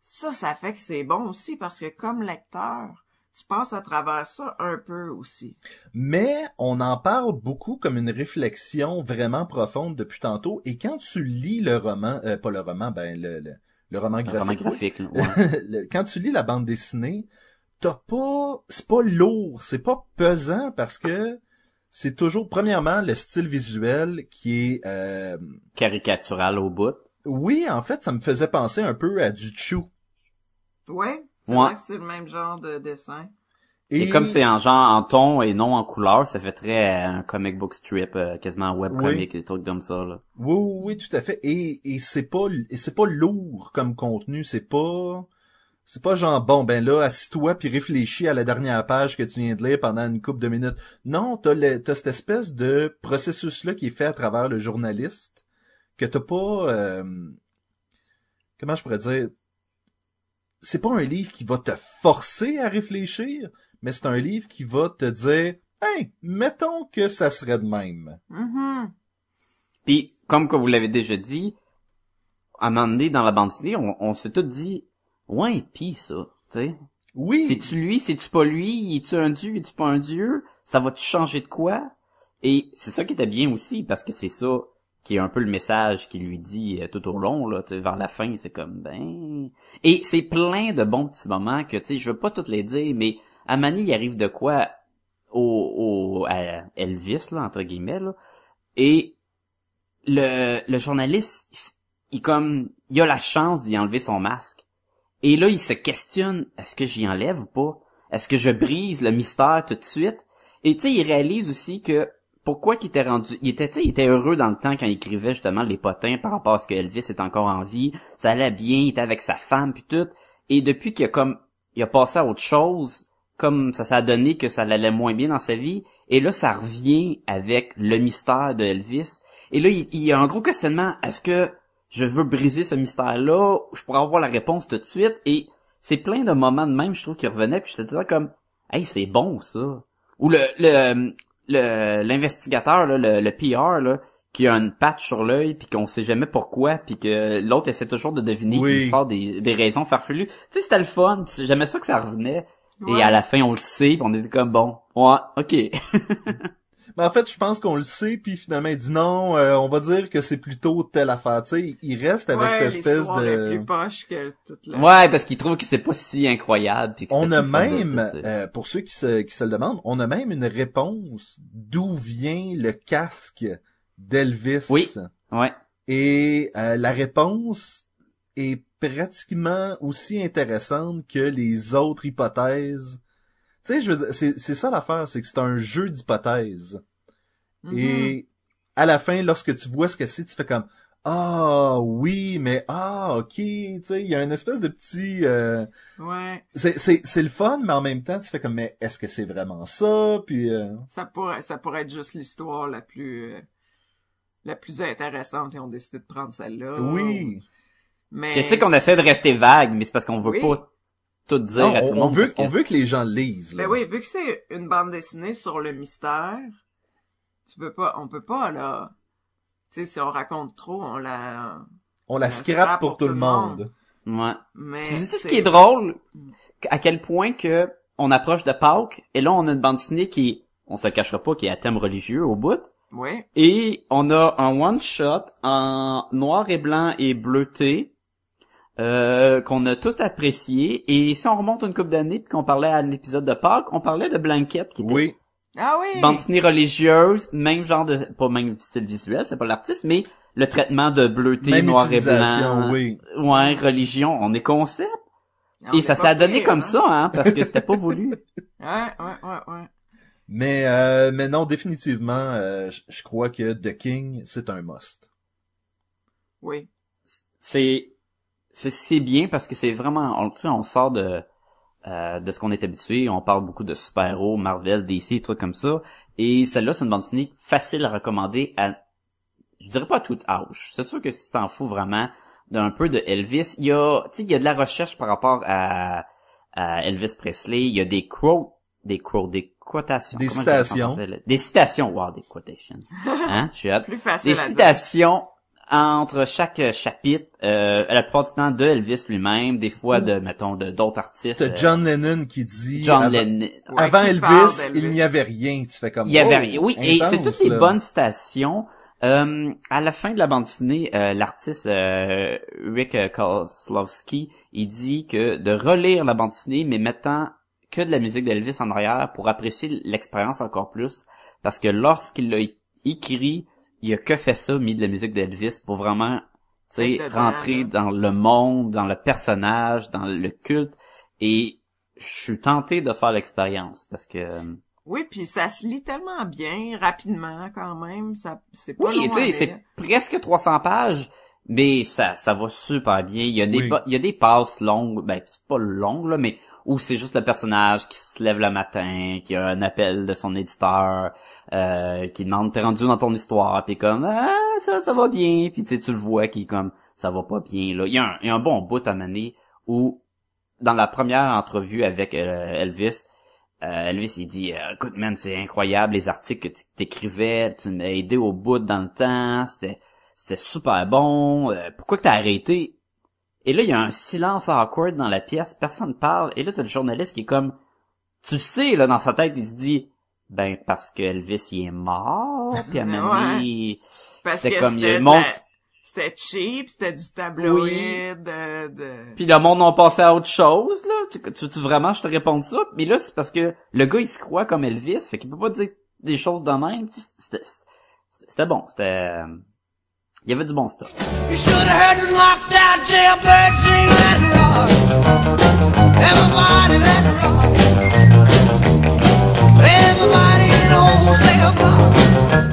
[SPEAKER 4] ça, ça fait que c'est bon aussi parce que comme lecteur, tu passes à travers ça un peu aussi.
[SPEAKER 3] Mais on en parle beaucoup comme une réflexion vraiment profonde depuis tantôt. Et quand tu lis le roman, euh, pas le roman, ben le, le, le roman graphique.
[SPEAKER 1] roman
[SPEAKER 3] oui.
[SPEAKER 1] graphique. là, ouais.
[SPEAKER 3] Le- quand tu lis la bande dessinée, t'as pas, c'est pas lourd, c'est pas pesant parce que c'est toujours, premièrement, le style visuel qui est, euh,
[SPEAKER 1] Caricatural au bout.
[SPEAKER 3] oui, en fait, ça me faisait penser un peu à du chou.
[SPEAKER 4] Ouais, c'est
[SPEAKER 1] Ouais.
[SPEAKER 4] vrai que c'est le même genre de dessin.
[SPEAKER 1] Et, comme c'est en genre en ton et non en couleur, ça fait très euh, un comic book strip, euh, quasiment un webcomic, des trucs comme ça. Là.
[SPEAKER 3] Oui, oui, oui, tout à fait. Et, et c'est pas, et c'est pas lourd comme contenu. C'est pas, c'est pas genre bon ben là, assis-toi puis réfléchis à la dernière page que tu viens de lire pendant une couple de minutes. Non, t'as le, t'as cette espèce de processus là qui est fait à travers le journaliste que t'as pas, euh, comment je pourrais dire, c'est pas un livre qui va te forcer à réfléchir, mais c'est un livre qui va te dire, hey, mettons que ça serait de même.
[SPEAKER 4] Mhm.
[SPEAKER 1] Puis, comme que vous l'avez déjà dit, à un moment donné, dans la bande dessinée, on, on s'est tout dit, ouais, pis ça, tu sais.
[SPEAKER 3] Oui.
[SPEAKER 1] C'est-tu lui, c'est-tu pas lui, es-tu un dieu, es-tu pas un dieu, ça va-tu changer de quoi? Et c'est ça qui était bien aussi, parce que c'est ça qui est un peu le message qu'il lui dit euh, tout au long, là, vers la fin, c'est comme, ben... Et c'est plein de bons petits moments que, tu sais, je veux pas toutes les dire, mais à Mani, il arrive de quoi au, au à Elvis, là, entre guillemets, là, et le, le journaliste, il, il comme, il a la chance d'y enlever son masque. Et là, il se questionne, est-ce que j'y enlève ou pas? Est-ce que je brise le mystère tout de suite? Et tu sais, il réalise aussi que pourquoi qu'il était rendu, il était, il était heureux dans le temps quand il écrivait justement les potins par rapport à ce que Elvis est encore en vie. Ça allait bien, il était avec sa femme puis tout. Et depuis qu'il a comme, il a passé à autre chose, comme ça s'est donné que ça allait moins bien dans sa vie. Et là, ça revient avec le mystère de Elvis. Et là, il y a un gros questionnement. Est-ce que je veux briser ce mystère-là? Je pourrais avoir la réponse tout de suite. Et c'est plein de moments de même, je trouve, qui revenaient. Puis j'étais tout le temps comme, hey, c'est bon, ça. Ou le, le, le- l'investigateur, là, le, le PR, là, qui a une patch sur l'œil puis qu'on sait jamais pourquoi puis que l'autre essaie toujours de deviner
[SPEAKER 3] Oui.
[SPEAKER 1] puis il sort des, des raisons farfelues. Tu sais, c'était le fun. J'aimais ça que ça revenait.
[SPEAKER 4] Ouais.
[SPEAKER 1] Et à la fin, on le sait, puis on était comme bon, ouais, ok.
[SPEAKER 3] Mais en fait, je pense qu'on le sait, puis finalement, il dit non, euh, on va dire que c'est plutôt telle affaire. Tu sais, il reste avec
[SPEAKER 4] ouais,
[SPEAKER 3] cette espèce
[SPEAKER 4] est
[SPEAKER 3] de...
[SPEAKER 4] plus poche que toute la...
[SPEAKER 1] ouais, parce qu'il trouve que c'est pas si incroyable. Puis que
[SPEAKER 3] On a même,
[SPEAKER 1] de-
[SPEAKER 3] euh, pour ceux qui se, qui se le demandent, on a même une réponse d'où vient le casque d'Elvis.
[SPEAKER 1] Oui. Ouais.
[SPEAKER 3] Et euh, la réponse est pratiquement aussi intéressante que les autres hypothèses. Tu sais, je veux dire, c'est, c'est ça l'affaire, c'est que c'est un jeu d'hypothèses.
[SPEAKER 4] Mhm.
[SPEAKER 3] Et à la fin, lorsque tu vois ce que c'est, tu fais comme ah oui, mais ah ok, tu sais, il y a une espèce de petit, euh,
[SPEAKER 4] Ouais,
[SPEAKER 3] c'est c'est c'est le fun, mais en même temps, tu fais comme mais est-ce que c'est vraiment ça? Puis euh,
[SPEAKER 4] ça pourrait, ça pourrait être juste l'histoire la plus, euh, la plus intéressante et on décidé de prendre celle-là.
[SPEAKER 3] oui,
[SPEAKER 4] Mais
[SPEAKER 1] Je sais qu'on essaie de rester vague, mais c'est parce qu'on veut
[SPEAKER 4] Oui.
[SPEAKER 1] pas tout dire
[SPEAKER 3] Non,
[SPEAKER 1] à tout
[SPEAKER 3] on,
[SPEAKER 1] le
[SPEAKER 3] on
[SPEAKER 1] monde.
[SPEAKER 3] veut on veut que les gens lisent. là.
[SPEAKER 4] Ben oui, vu que c'est une bande dessinée sur le mystère, tu peux pas, on peut pas là. Tu sais, si on raconte trop, on la.
[SPEAKER 3] On la scrape pour tout le monde.
[SPEAKER 1] Ouais.
[SPEAKER 4] Mais
[SPEAKER 1] Puis c'est ce qui est drôle, à quel point que on approche de Pâques, et là on a une bande dessinée qui, on se le cachera pas, qui est à thème religieux au bout,
[SPEAKER 4] Oui.
[SPEAKER 1] et on a un one shot en noir et blanc et bleuté, euh, qu'on a tous apprécié. Et si on remonte une couple d'années puis qu'on parlait à un épisode de Pâques, on parlait de Blanket qui était
[SPEAKER 3] Oui.
[SPEAKER 4] Ah oui!
[SPEAKER 1] bande dessinée religieuse, même genre de pas même style visuel, c'est pas l'artiste, mais le traitement de bleuté,
[SPEAKER 3] Même
[SPEAKER 1] noir et blanc.
[SPEAKER 3] oui.
[SPEAKER 1] Ouais, religion, on est concept.
[SPEAKER 4] On
[SPEAKER 1] et ça
[SPEAKER 4] est
[SPEAKER 1] s'est donné comme
[SPEAKER 4] hein?
[SPEAKER 1] ça, hein, parce que c'était pas voulu.
[SPEAKER 4] Ouais, ouais, ouais, ouais.
[SPEAKER 3] Mais, euh, mais non, définitivement, euh, je crois que The King, c'est un must.
[SPEAKER 4] Oui.
[SPEAKER 1] c'est c'est bien parce que c'est vraiment on, tu sais, on sort de euh, de ce qu'on est habitué, on parle beaucoup de super-héros, Marvel, DC, trucs comme ça et celle-là c'est une bande dessinée facile à recommander à je dirais pas à tout âge. C'est sûr que si tu t'en fous vraiment d'un peu de Elvis, il y a tu sais il y a de la recherche par rapport à, à Elvis Presley, il y a des quotes des quotes des quotations,
[SPEAKER 3] Des
[SPEAKER 1] Comment
[SPEAKER 3] citations.
[SPEAKER 1] des citations, wow, des quotations. Hein, je suis hâte
[SPEAKER 4] Plus facile
[SPEAKER 1] des
[SPEAKER 4] à dire.
[SPEAKER 1] Entre chaque chapitre, euh, la plupart du temps de Elvis lui-même, des fois de, mettons, de d'autres artistes.
[SPEAKER 3] C'est
[SPEAKER 1] euh,
[SPEAKER 3] John Lennon qui dit...
[SPEAKER 1] John
[SPEAKER 3] avant,
[SPEAKER 1] Lennon.
[SPEAKER 4] Ouais,
[SPEAKER 3] avant Elvis, il n'y avait rien. Tu fais comme...
[SPEAKER 1] Il y avait
[SPEAKER 3] oh,
[SPEAKER 1] rien. Oui, et c'est toutes les bonnes citations. Euh, à la fin de la bande dessinée, euh, l'artiste euh, Rick euh, Kozlowski, il dit que de relire la bande dessinée, mais mettant que de la musique d'Elvis en arrière pour apprécier l'expérience encore plus, parce que lorsqu'il l'a écrit, il a que fait ça, mis de la musique d'Elvis pour vraiment, tu sais, rentrer dans le monde, dans le personnage, dans le culte, et je suis tenté de faire l'expérience parce que
[SPEAKER 4] Oui, puis ça se lit tellement bien, rapidement quand même. Ça, c'est pas
[SPEAKER 1] Oui, tu sais, c'est presque 300 pages, mais ça, ça va super bien. Il y a des,
[SPEAKER 3] Oui.
[SPEAKER 1] il y a des passes longues, ben c'est pas longues là, mais où c'est juste le personnage qui se lève le matin, qui a un appel de son éditeur, euh, qui demande t'es rendu dans ton histoire, puis comme ah ça, ça va bien, puis tu le vois qui comme ça va pas bien là. Il y a un, bon bout à mener où dans la première entrevue avec euh, Elvis, euh, Elvis, il dit, euh, écoute, man, c'est incroyable, les articles que tu t'écrivais, tu m'as aidé au bout dans le temps, c'était, super bon, pourquoi que t'as arrêté? Et là, il y a un silence awkward dans la pièce, personne parle, et là, t'as le journaliste qui est comme, tu sais, là, dans sa tête, il se dit, ben, parce que Elvis, il est mort, puis à
[SPEAKER 4] Parce
[SPEAKER 1] c'était comme, il y a
[SPEAKER 4] c'était
[SPEAKER 1] le monde-
[SPEAKER 4] de la- C'était cheap, c'était du tabloïd, de, de...
[SPEAKER 1] Puis le monde ont passé à autre chose, là. Tu, tu, tu- vraiment, je te réponds ça? Mais là, c'est parce que le gars, il se croit comme Elvis, fait qu'il peut pas dire des choses de même. C'était, c'était- c'était bon, c'était... Il y avait du bon
[SPEAKER 2] Block.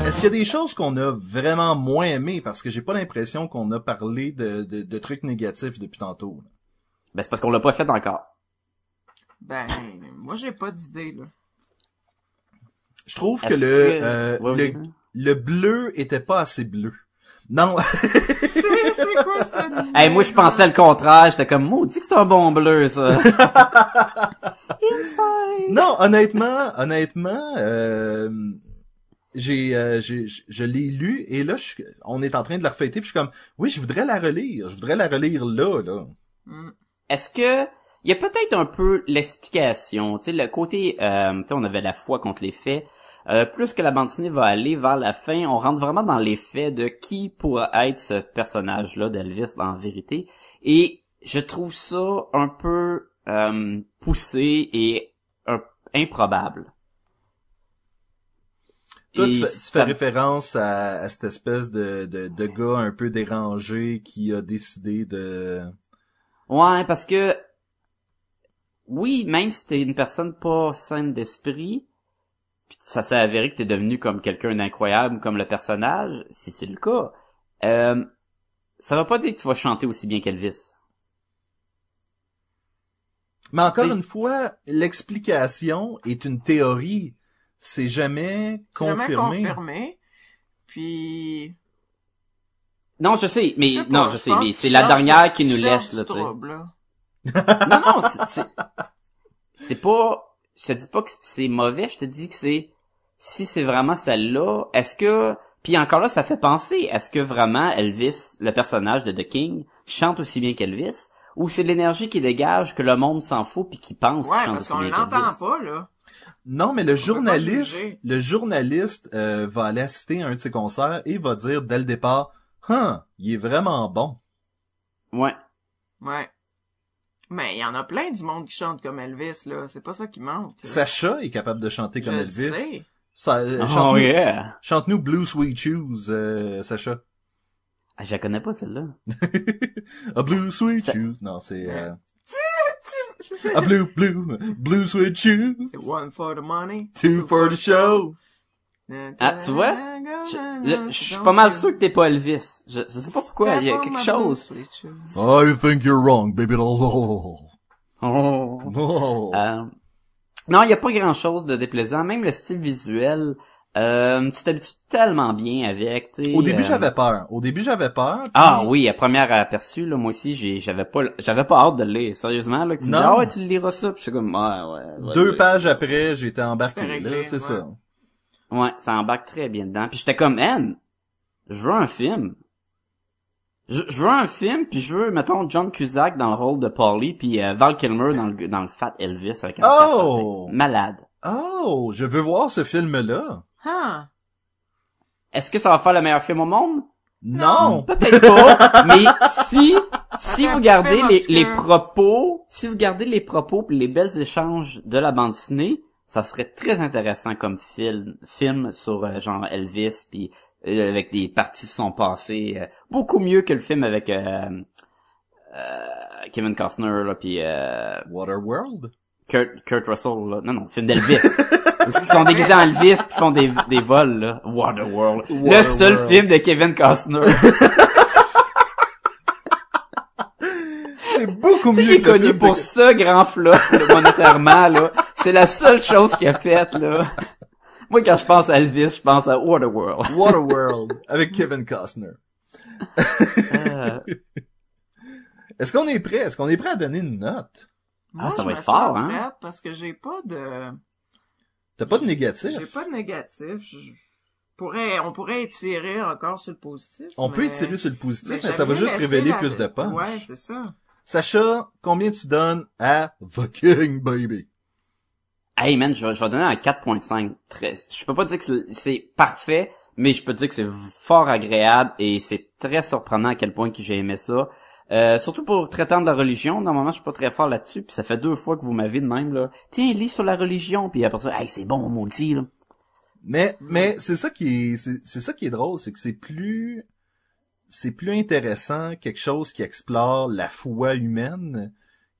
[SPEAKER 3] Est-ce qu'il y a des choses qu'on a vraiment moins aimées? Parce que j'ai pas l'impression qu'on a parlé de, de, de trucs négatifs depuis tantôt.
[SPEAKER 1] Ben, c'est parce qu'on l'a pas fait encore.
[SPEAKER 4] Ben, moi j'ai pas d'idée, là.
[SPEAKER 3] Je trouve que le,
[SPEAKER 1] que-
[SPEAKER 3] euh,
[SPEAKER 1] Ouais,
[SPEAKER 3] le, le bleu était pas assez bleu. Non,
[SPEAKER 4] C'est, c'est quoi cette
[SPEAKER 1] Hey, moi, je pensais le contraire. J'étais comme, maudit que c'est un bon bleu, ça. Inside.
[SPEAKER 3] non, honnêtement, honnêtement, euh, j'ai, euh, j'ai, je l'ai lu et là, je, on est en train de la refêter puis je suis comme, oui, je voudrais la relire, je voudrais la relire là, là.
[SPEAKER 4] Hmm.
[SPEAKER 1] Est-ce que il y a peut-être un peu l'explication, tu sais le côté euh, tu sais on avait la foi contre les faits. Euh, plus que la bande dessinée va aller vers la fin, on rentre vraiment dans les faits de qui pourrait être ce personnage-là d'Elvis en vérité. Et je trouve ça un peu euh, poussé et un- improbable.
[SPEAKER 3] Toi, tu fais, tu
[SPEAKER 1] ça-
[SPEAKER 3] fais référence à, à cette espèce de, de, de gars un peu dérangé qui a décidé de...
[SPEAKER 1] Ouais, parce que oui, même si t'es une personne pas saine d'esprit, puis ça s'est avéré que t'es devenu comme quelqu'un d'incroyable comme le personnage, si c'est le cas, euh, ça va pas dire que tu vas chanter aussi bien qu'Elvis.
[SPEAKER 3] Mais encore une fois, l'explication est une théorie. C'est jamais confirmé.
[SPEAKER 4] confirmé. Puis...
[SPEAKER 1] Non, je sais, mais
[SPEAKER 4] je sais
[SPEAKER 1] non,
[SPEAKER 4] pas,
[SPEAKER 1] je sais, mais c'est la dernière qui nous laisse là, tu sais. Non, non, c'est- c'est c'est pas. Je te dis pas que c'est mauvais. Je te dis que c'est si c'est vraiment celle-là. Est-ce que puis encore là, ça fait penser. Est-ce que vraiment Elvis, le personnage de The King, chante aussi bien qu'Elvis, ou c'est l'énergie qui dégage que le monde s'en fout puis qui pense
[SPEAKER 4] Ouais,
[SPEAKER 1] qu'il chante
[SPEAKER 4] parce
[SPEAKER 1] aussi bien
[SPEAKER 4] l'entend
[SPEAKER 1] qu'Elvis?
[SPEAKER 4] pas, là.
[SPEAKER 3] Non, mais le journaliste, le journaliste euh, va aller assister à un de ses concerts et va dire dès le départ, « Hein, il est vraiment bon.
[SPEAKER 1] Ouais.
[SPEAKER 4] Ouais. Mais il y en a plein du monde qui chante comme Elvis, là. C'est pas ça qui manque.
[SPEAKER 3] Sacha est capable de chanter comme
[SPEAKER 4] Je
[SPEAKER 3] Elvis.
[SPEAKER 4] sais.
[SPEAKER 3] Ça, euh,
[SPEAKER 1] Oh
[SPEAKER 3] chante-nous,
[SPEAKER 1] yeah!
[SPEAKER 3] chante-nous Blue Sweet Shoes, euh, Sacha.
[SPEAKER 1] Ah, je la connais pas celle-là.
[SPEAKER 3] A Blue Sweet
[SPEAKER 1] Ça-
[SPEAKER 3] Shoes. Non, c'est... Euh... A Blue, Blue, Blue Sweet Shoes.
[SPEAKER 4] C'est one for the money.
[SPEAKER 3] Two for the show.
[SPEAKER 1] Ah, tu vois? Je, je- je suis pas mal sûr que t'es pas Elvis. Je, je sais pas pourquoi, il y a quelque chose.
[SPEAKER 3] I think you're wrong, baby. Oh.
[SPEAKER 1] Oh.
[SPEAKER 3] Oh.
[SPEAKER 1] Euh, non, il y a pas grand chose de déplaisant. Même le style visuel, euh, tu t'habitues tellement bien avec. tu sais,
[SPEAKER 3] Au début,
[SPEAKER 1] euh,
[SPEAKER 3] j'avais peur. Au début, j'avais peur. puis-
[SPEAKER 1] Ah oui, à première aperçu, là, moi aussi, j'ai, j'avais pas, j'avais pas hâte de le lire. Sérieusement, là, que tu me
[SPEAKER 3] Non.
[SPEAKER 1] dis, ah ouais, tu le liras ça, puis je suis comme, ouais, ouais. ouais,
[SPEAKER 3] Deux
[SPEAKER 1] ouais.
[SPEAKER 3] pages après, j'étais embarqué, c'est
[SPEAKER 4] ouais.
[SPEAKER 3] ça.
[SPEAKER 1] Ouais, ça embarque très bien dedans. Puis j'étais comme, Anne, je veux un film. Je, je veux un film, puis je veux, mettons, John Cusack dans le rôle de Paulie, puis euh, Val Kilmer dans le, dans le Fat Elvis avec un
[SPEAKER 3] Oh!
[SPEAKER 1] Malade.
[SPEAKER 3] Oh, je veux voir ce film-là.
[SPEAKER 4] Ah.
[SPEAKER 1] Est-ce que ça va faire le meilleur film au monde?
[SPEAKER 3] Non!
[SPEAKER 1] Peut-être pas, mais si, si vous gardez les, les propos, si vous gardez les propos pis les belles échanges de la bande dessinée, ça serait très intéressant comme film, film sur euh, genre Elvis puis euh, avec des parties de son passé, euh, beaucoup mieux que le film avec euh, euh, Kevin Costner là puis euh,
[SPEAKER 3] Waterworld?
[SPEAKER 1] Kurt, Kurt Russell là. non non, le film d'Elvis. Parce qu'ils sont déguisés en Elvis puis font des, des vols là. Waterworld. Le seul film de Kevin Costner.
[SPEAKER 3] C'est beaucoup mieux
[SPEAKER 1] il est connu pour
[SPEAKER 3] de-
[SPEAKER 1] ce grand flop, monétairement, là. C'est la seule chose qu'il a faite, là. Moi, quand je pense à Elvis, je pense à Waterworld.
[SPEAKER 3] Waterworld avec Kevin Costner.
[SPEAKER 1] Euh,
[SPEAKER 3] Est-ce qu'on est prêt? Est-ce qu'on est prêt à donner une note?
[SPEAKER 4] Moi,
[SPEAKER 1] ça
[SPEAKER 4] je
[SPEAKER 1] va être fort, hein?
[SPEAKER 4] prête Parce que j'ai pas de,
[SPEAKER 3] T'as pas de négatif?
[SPEAKER 4] j'ai pas de négatif. Je- je pourrais, on pourrait étirer encore sur le positif.
[SPEAKER 3] On peut étirer sur le positif, mais, ça va juste révéler
[SPEAKER 4] la-
[SPEAKER 3] plus de punch.
[SPEAKER 4] Ouais, c'est ça.
[SPEAKER 3] Sacha, combien tu donnes à The King, baby?
[SPEAKER 1] Hey, man, je vais, je vais donner un 4.5. Très, je peux pas dire que c'est- parfait, mais je peux dire que c'est fort agréable et c'est très surprenant à quel point que j'ai aimé ça. Euh, surtout pour traitant de la religion, normalement je suis pas très fort là-dessus, puis ça fait deux fois que vous m'avez de même là. Tiens, lis sur la religion, puis après ça, hey, c'est bon, maudit là.
[SPEAKER 3] Mais, mais c'est ça qui est, c'est c'est ça qui est drôle, c'est que c'est plus, c'est plus intéressant quelque chose qui explore la foi humaine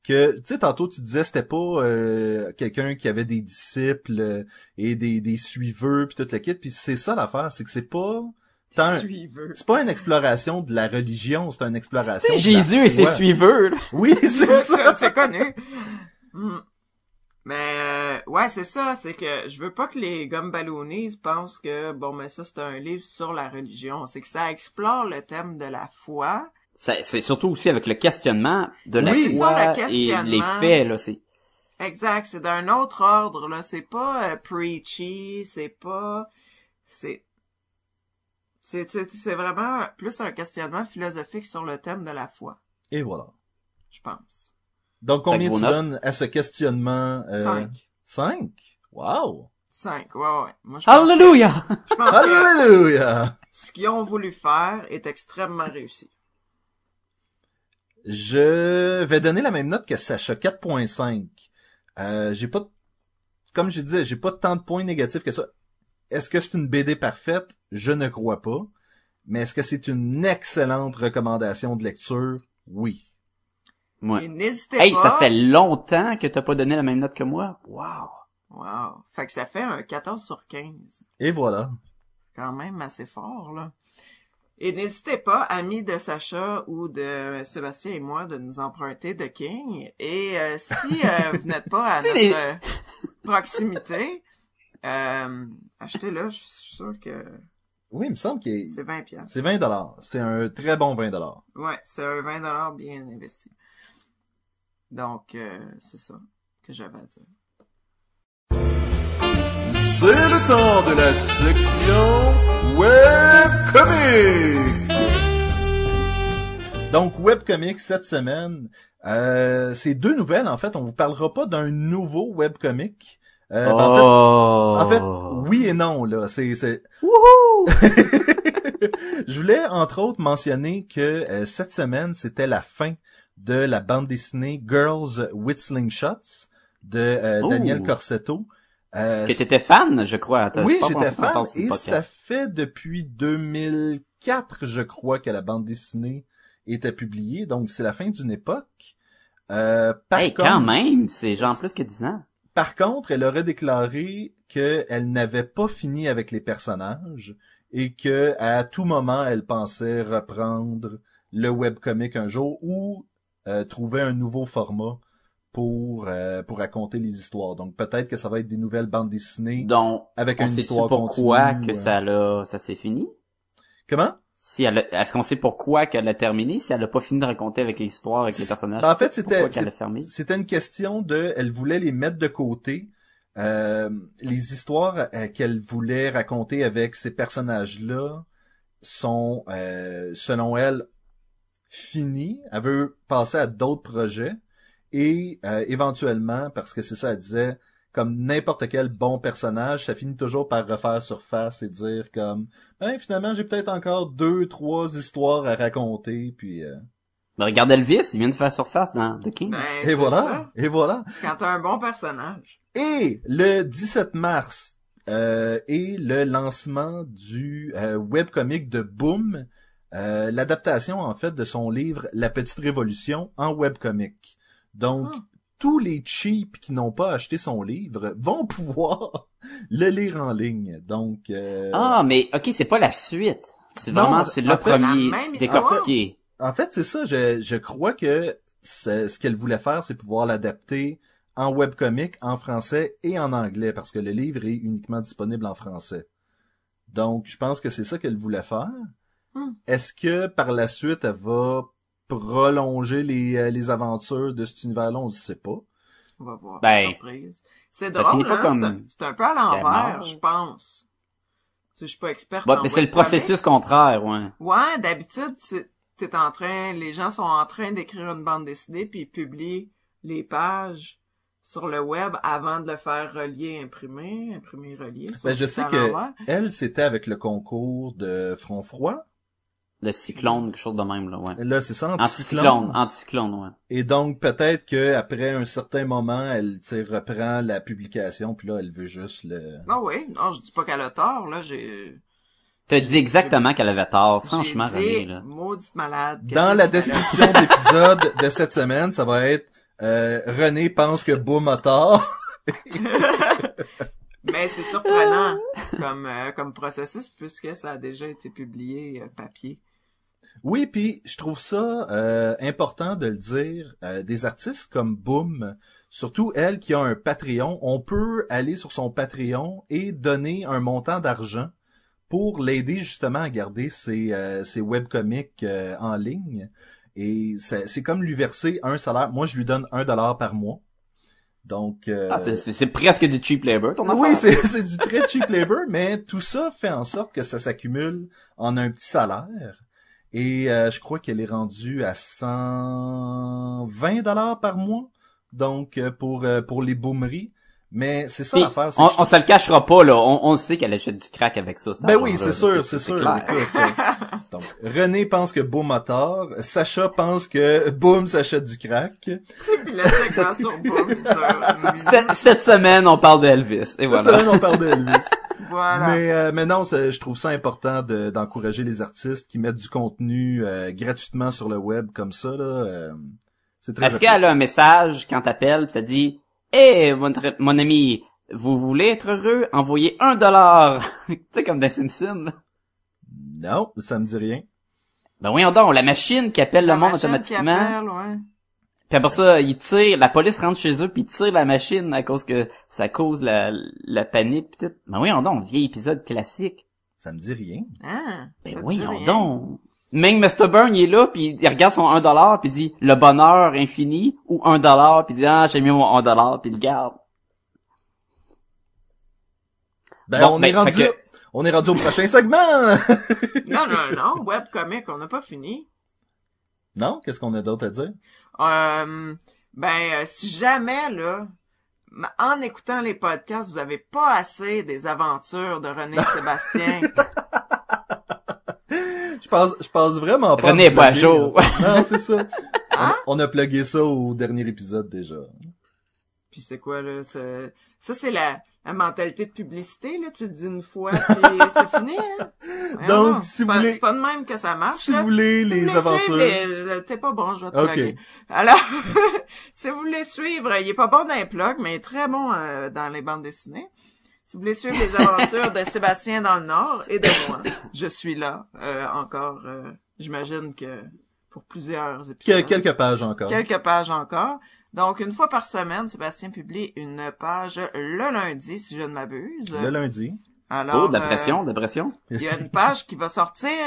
[SPEAKER 3] que, tu sais, tantôt tu disais c'était pas euh, quelqu'un qui avait des disciples euh, et des, des suiveurs puis toute la kit, puis c'est ça l'affaire, c'est que c'est pas c'est pas une exploration de la religion, c'est une exploration. La
[SPEAKER 1] Jésus et ses suiveurs. là.
[SPEAKER 3] Oui, c'est ça.
[SPEAKER 4] c'est connu. Hmm. Mais euh, ouais, c'est ça, c'est que je veux pas que les gumballoonies pensent que bon mais ça c'est un livre sur la religion, c'est que ça explore le thème de la foi.
[SPEAKER 1] C'est surtout aussi avec le questionnement de la
[SPEAKER 3] Oui,
[SPEAKER 1] foi
[SPEAKER 4] ça, le
[SPEAKER 1] et les faits là. C'est
[SPEAKER 4] Exact, c'est d'un autre ordre là, c'est pas euh, preachy, c'est pas c'est c'est c'est vraiment plus un questionnement philosophique sur le thème de la foi,
[SPEAKER 3] Et voilà.
[SPEAKER 4] je pense.
[SPEAKER 3] Donc combien tu donnes à ce questionnement? Euh,
[SPEAKER 4] Cinq.
[SPEAKER 3] Cinq? Wow!
[SPEAKER 4] Cinq, ouais ouais. Moi je pense, que,
[SPEAKER 1] Alléluia.
[SPEAKER 4] je pense que
[SPEAKER 3] Alléluia!
[SPEAKER 4] ce qu'ils ont voulu faire est extrêmement réussi.
[SPEAKER 3] Je vais donner la même note que Sacha, 4.5. Euh, j'ai pas, de- comme je disais, j'ai pas tant de points négatifs que ça. Est-ce que c'est une BD parfaite? Je ne crois pas. Mais est-ce que c'est une excellente recommandation de lecture? Oui.
[SPEAKER 1] Ouais.
[SPEAKER 4] Et n'hésitez
[SPEAKER 1] Hey,
[SPEAKER 4] pas.
[SPEAKER 1] ça fait longtemps que t'as pas donné la même note que moi. Wow.
[SPEAKER 4] Wow. Fait que ça fait un 14 sur 15.
[SPEAKER 3] Et voilà.
[SPEAKER 4] quand même assez fort, là. Et n'hésitez pas, amis de Sacha ou de Sébastien et moi, de nous emprunter de King. Et euh, si euh, vous n'êtes pas à notre euh, proximité, euh, achetez-le, je suis sûr que
[SPEAKER 3] Oui, il me semble que
[SPEAKER 4] c'est 20 pièces.
[SPEAKER 3] c'est 20 dollars. C'est un très bon 20 dollars.
[SPEAKER 4] Ouais, c'est un 20 bien investi. Donc, euh, c'est ça que j'avais à dire.
[SPEAKER 3] C'est le temps de la section webcomics. Donc webcomics cette semaine, euh, c'est deux nouvelles en fait. On vous parlera pas d'un nouveau webcomic. Euh, ben, en fait,
[SPEAKER 1] oh.
[SPEAKER 3] en fait, oui et non là. C'est c'est. Je voulais entre autres mentionner que euh, cette semaine c'était la fin de la bande dessinée Girls with Slingshots de euh,
[SPEAKER 1] Oh.
[SPEAKER 3] Daniel Corsetto. Euh,
[SPEAKER 1] Que t'étais fan, je crois.
[SPEAKER 3] Oui, j'étais fan et
[SPEAKER 1] podcast.
[SPEAKER 3] ça fait depuis 2004, je crois, que la bande dessinée était publiée. Donc, c'est la fin d'une époque. Euh, par,
[SPEAKER 1] Hey,
[SPEAKER 3] contre,
[SPEAKER 1] quand même, c'est genre plus que 10 ans.
[SPEAKER 3] par contre, elle aurait déclaré qu'elle n'avait pas fini avec les personnages et que à tout moment, elle pensait reprendre le webcomic un jour ou euh, trouver un nouveau format pour euh, pour raconter les histoires. Donc peut-être que ça va être des nouvelles bandes dessinées
[SPEAKER 1] Donc,
[SPEAKER 3] avec
[SPEAKER 1] on
[SPEAKER 3] une
[SPEAKER 1] sait-tu
[SPEAKER 3] histoire
[SPEAKER 1] pourquoi
[SPEAKER 3] continue,
[SPEAKER 1] que
[SPEAKER 3] ouais.
[SPEAKER 1] ça l'a, ça s'est fini?
[SPEAKER 3] Comment?
[SPEAKER 1] Si elle a- est-ce qu'on sait pourquoi qu'elle a terminé? Si elle a pas fini de raconter avec l'histoire, avec les personnages?
[SPEAKER 3] Ben, en fait, c'était? C'était une question de, elle voulait les mettre de côté. Euh, les histoires euh, qu'elle voulait raconter avec ces personnages-là sont, euh, selon elle, finies. Elle veut passer à d'autres projets et euh, éventuellement, parce que c'est ça, elle disait, comme n'importe quel bon personnage, ça finit toujours par refaire surface et dire comme, ben finalement j'ai peut-être encore deux, trois histoires à raconter, puis euh,
[SPEAKER 1] Ben, regarde Elvis, il vient de faire surface dans The King.
[SPEAKER 4] Ben,
[SPEAKER 3] et voilà,
[SPEAKER 4] ça.
[SPEAKER 3] et voilà.
[SPEAKER 4] Quand t'as un bon personnage.
[SPEAKER 3] Et le 17 mars euh, est le lancement du euh, webcomic de Boom, euh, l'adaptation en fait de son livre La Petite Révolution en webcomic. Donc
[SPEAKER 4] Ah.
[SPEAKER 3] tous les cheap qui n'ont pas acheté son livre vont pouvoir le lire en ligne. Donc euh,
[SPEAKER 1] Ah, mais ok, c'est pas la suite. C'est
[SPEAKER 3] Non,
[SPEAKER 1] vraiment, c'est le
[SPEAKER 3] fait,
[SPEAKER 1] premier décortiqué.
[SPEAKER 3] En fait, c'est ça. Je, je crois que c'est- ce qu'elle voulait faire, c'est pouvoir l'adapter en webcomic, en français et en anglais, parce que le livre est uniquement disponible en français. Donc, je pense que c'est ça qu'elle voulait faire.
[SPEAKER 4] Hmm.
[SPEAKER 3] Est-ce que par la suite, elle va prolonger les, euh, les aventures de cet univers-là? On ne sait pas.
[SPEAKER 4] On va voir.
[SPEAKER 1] Ben,
[SPEAKER 4] surprise. C'est drôle,
[SPEAKER 1] pas
[SPEAKER 4] hein,
[SPEAKER 1] comme
[SPEAKER 4] c'est un- C'est un peu à l'envers, je pense. Tu sais, je suis pas experte
[SPEAKER 1] Bon,
[SPEAKER 4] en
[SPEAKER 1] mais c'est le processus contraire, ouais.
[SPEAKER 4] Ouais, d'habitude, tu t'es en train, les gens sont en train d'écrire une bande dessinée puis ils publient les pages sur le web avant de le faire relier, imprimer, imprimer, relier.
[SPEAKER 3] Ben, je sais que elle, c'était avec le concours de Front Froid.
[SPEAKER 1] Le cyclone, quelque chose de même, là, ouais.
[SPEAKER 3] Là, c'est ça,
[SPEAKER 1] Anticyclone, anticyclone, ouais.
[SPEAKER 3] Et donc peut-être que après un certain moment, elle tu sais, reprend la publication, puis là elle veut juste le.
[SPEAKER 4] Ah oui, non, je dis pas qu'elle a tort, là, j'ai...
[SPEAKER 1] T'as dit exactement qu'elle avait tort, franchement,
[SPEAKER 4] dit,
[SPEAKER 1] René, là.
[SPEAKER 4] maudite malade.
[SPEAKER 3] Dans la description d'épisode de cette semaine, ça va être euh, René pense que Boom a tort.
[SPEAKER 4] Mais c'est surprenant comme, euh, comme processus puisque ça a déjà été publié euh, papier.
[SPEAKER 3] Oui, puis je trouve ça euh, important de le dire. euh, des artistes comme Boom, surtout elle qui a un Patreon, on peut aller sur son Patreon et donner un montant d'argent pour l'aider justement à garder ses, euh, ses webcomics euh, en ligne. Et c'est c'est comme lui verser un salaire. Moi, je lui donne un dollar par mois. Donc, euh,
[SPEAKER 1] Ah, c'est- presque du cheap labor, ton
[SPEAKER 3] oui, c'est du très cheap labor, mais tout ça fait en sorte que ça s'accumule en un petit salaire. Et euh, je crois qu'elle est rendue à 120 dollars par mois, donc euh, pour euh, pour les boomeries. Mais c'est ça l'affaire. c'est
[SPEAKER 1] on, on se le cachera pas, là. On, on sait qu'elle achète du crack avec ça.
[SPEAKER 3] Ben oui, c'est sûr, c'est sûr.
[SPEAKER 1] clair.
[SPEAKER 3] Écoute, euh, donc, René pense que Boom a tort. Sacha pense que Boom s'achète du crack.
[SPEAKER 4] Tu sais, segment sur Boom
[SPEAKER 1] Cette, cette semaine, on parle de Elvis. Et
[SPEAKER 3] Cette
[SPEAKER 1] voilà.
[SPEAKER 3] semaine, on parle d'Elvis.
[SPEAKER 4] Voilà.
[SPEAKER 3] Mais, euh, mais non, je trouve ça important de- d'encourager les artistes qui mettent du contenu euh, gratuitement sur le web comme ça. Là, euh, c'est très
[SPEAKER 1] Est-ce qu'elle a un message quand t'appelles pis ça dit Hey, mon, mon ami, vous voulez être heureux? Envoyez un dollar. tu sais, comme dans Simpson. là.
[SPEAKER 3] Non, ça me dit rien.
[SPEAKER 1] Ben voyons donc, la machine qui appelle
[SPEAKER 4] La
[SPEAKER 1] le monde
[SPEAKER 4] machine qui
[SPEAKER 1] automatiquement.
[SPEAKER 4] appelle, ouais.
[SPEAKER 1] Puis après ça, ils tirent, la police rentre chez eux puis ils tirent la machine à cause que ça cause la, la panique pis tout. Ben voyons donc, vieil épisode classique.
[SPEAKER 3] Ça me dit rien.
[SPEAKER 4] Ah,
[SPEAKER 1] Ben voyons
[SPEAKER 4] rien.
[SPEAKER 1] donc. Même Mr. Burn, il est là, puis il regarde son 1 dollar, puis il dit le bonheur infini ou 1 dollar, puis il dit ah j'ai mis mon 1 dollar, puis il le garde.
[SPEAKER 3] Ben,
[SPEAKER 1] Bon,
[SPEAKER 3] on
[SPEAKER 1] ben,
[SPEAKER 3] est rendu,
[SPEAKER 1] que-
[SPEAKER 3] on est rendu au prochain segment.
[SPEAKER 4] Non, non, non, webcomic, on n'a pas fini.
[SPEAKER 3] non, qu'est-ce qu'on a d'autre à dire?
[SPEAKER 4] Euh, ben, euh, si jamais, là, en écoutant les podcasts, vous avez pas assez des aventures de René Sébastien,
[SPEAKER 3] Je pense, je pense vraiment pas.
[SPEAKER 1] René
[SPEAKER 3] là. Non, c'est ça.
[SPEAKER 4] Hein?
[SPEAKER 3] On a plugué ça au dernier épisode déjà.
[SPEAKER 4] Puis c'est quoi, là? c'est- Ça, c'est la, la mentalité de publicité, là. Tu le dis une fois, puis c'est fini, hein?
[SPEAKER 3] Donc, si vous voulez-
[SPEAKER 4] C'est pas de même que ça marche,
[SPEAKER 3] Si
[SPEAKER 4] là.
[SPEAKER 3] vous voulez
[SPEAKER 4] Si
[SPEAKER 3] les
[SPEAKER 4] vous voulez
[SPEAKER 3] aventures...
[SPEAKER 4] les- T'es pas bon, je vais te
[SPEAKER 3] Ok.
[SPEAKER 4] plugger. Alors, si vous voulez suivre, il est pas bon dans les plugs, mais il est très bon euh, dans les bandes dessinées. Si vous voulez suivre les aventures de Sébastien dans le Nord et de moi, je suis là euh, encore. euh, J'imagine que pour plusieurs épisodes.
[SPEAKER 3] quelques pages encore.
[SPEAKER 4] Quelques pages encore. Donc, une fois par semaine, Sébastien publie une page le lundi, si je ne m'abuse.
[SPEAKER 3] Le lundi.
[SPEAKER 4] Alors,
[SPEAKER 1] Oh, de la
[SPEAKER 4] euh,
[SPEAKER 1] pression, de la pression.
[SPEAKER 4] il y a une page qui va sortir.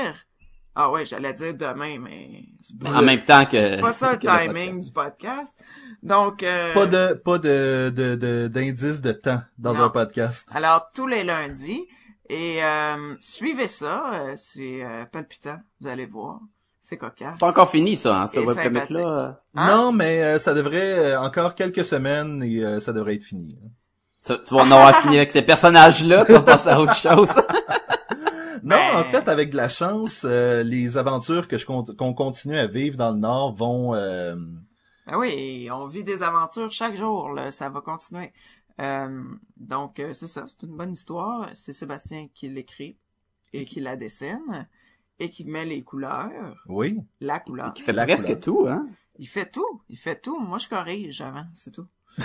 [SPEAKER 4] Ah ouais, j'allais dire demain, mais
[SPEAKER 1] En même temps que...
[SPEAKER 4] pas ça le timing
[SPEAKER 1] podcast.
[SPEAKER 4] du podcast. Donc, euh,
[SPEAKER 3] Pas de pas de de de- d'indice de, temps dans
[SPEAKER 4] Non.
[SPEAKER 3] un podcast.
[SPEAKER 4] alors tous les lundis et euh, suivez ça, euh, c'est euh, palpitant, vous allez voir, c'est cocasse.
[SPEAKER 1] C'est pas encore fini, ça, hein, ce webcomic-là.
[SPEAKER 4] Hein?
[SPEAKER 3] Non, mais euh, ça devrait euh, encore quelques semaines et euh, ça devrait être fini.
[SPEAKER 1] Tu, tu vas en avoir fini avec ces personnages-là, tu vas passer à autre chose.
[SPEAKER 3] Non,
[SPEAKER 4] Mais-
[SPEAKER 3] en fait, avec de la chance, euh, les aventures que je con- qu'on continue à vivre dans le Nord vont euh,
[SPEAKER 4] Ben oui, on vit des aventures chaque jour, là, ça va continuer. Euh, donc euh, c'est ça, c'est une bonne histoire. C'est Sébastien qui l'écrit et qui la dessine et qui met les couleurs,
[SPEAKER 3] oui.
[SPEAKER 4] la couleur.
[SPEAKER 1] Qui fait
[SPEAKER 3] La
[SPEAKER 1] presque
[SPEAKER 3] couleur.
[SPEAKER 1] tout, hein?
[SPEAKER 4] Il fait tout, il fait tout. Moi je corrige avant, c'est tout.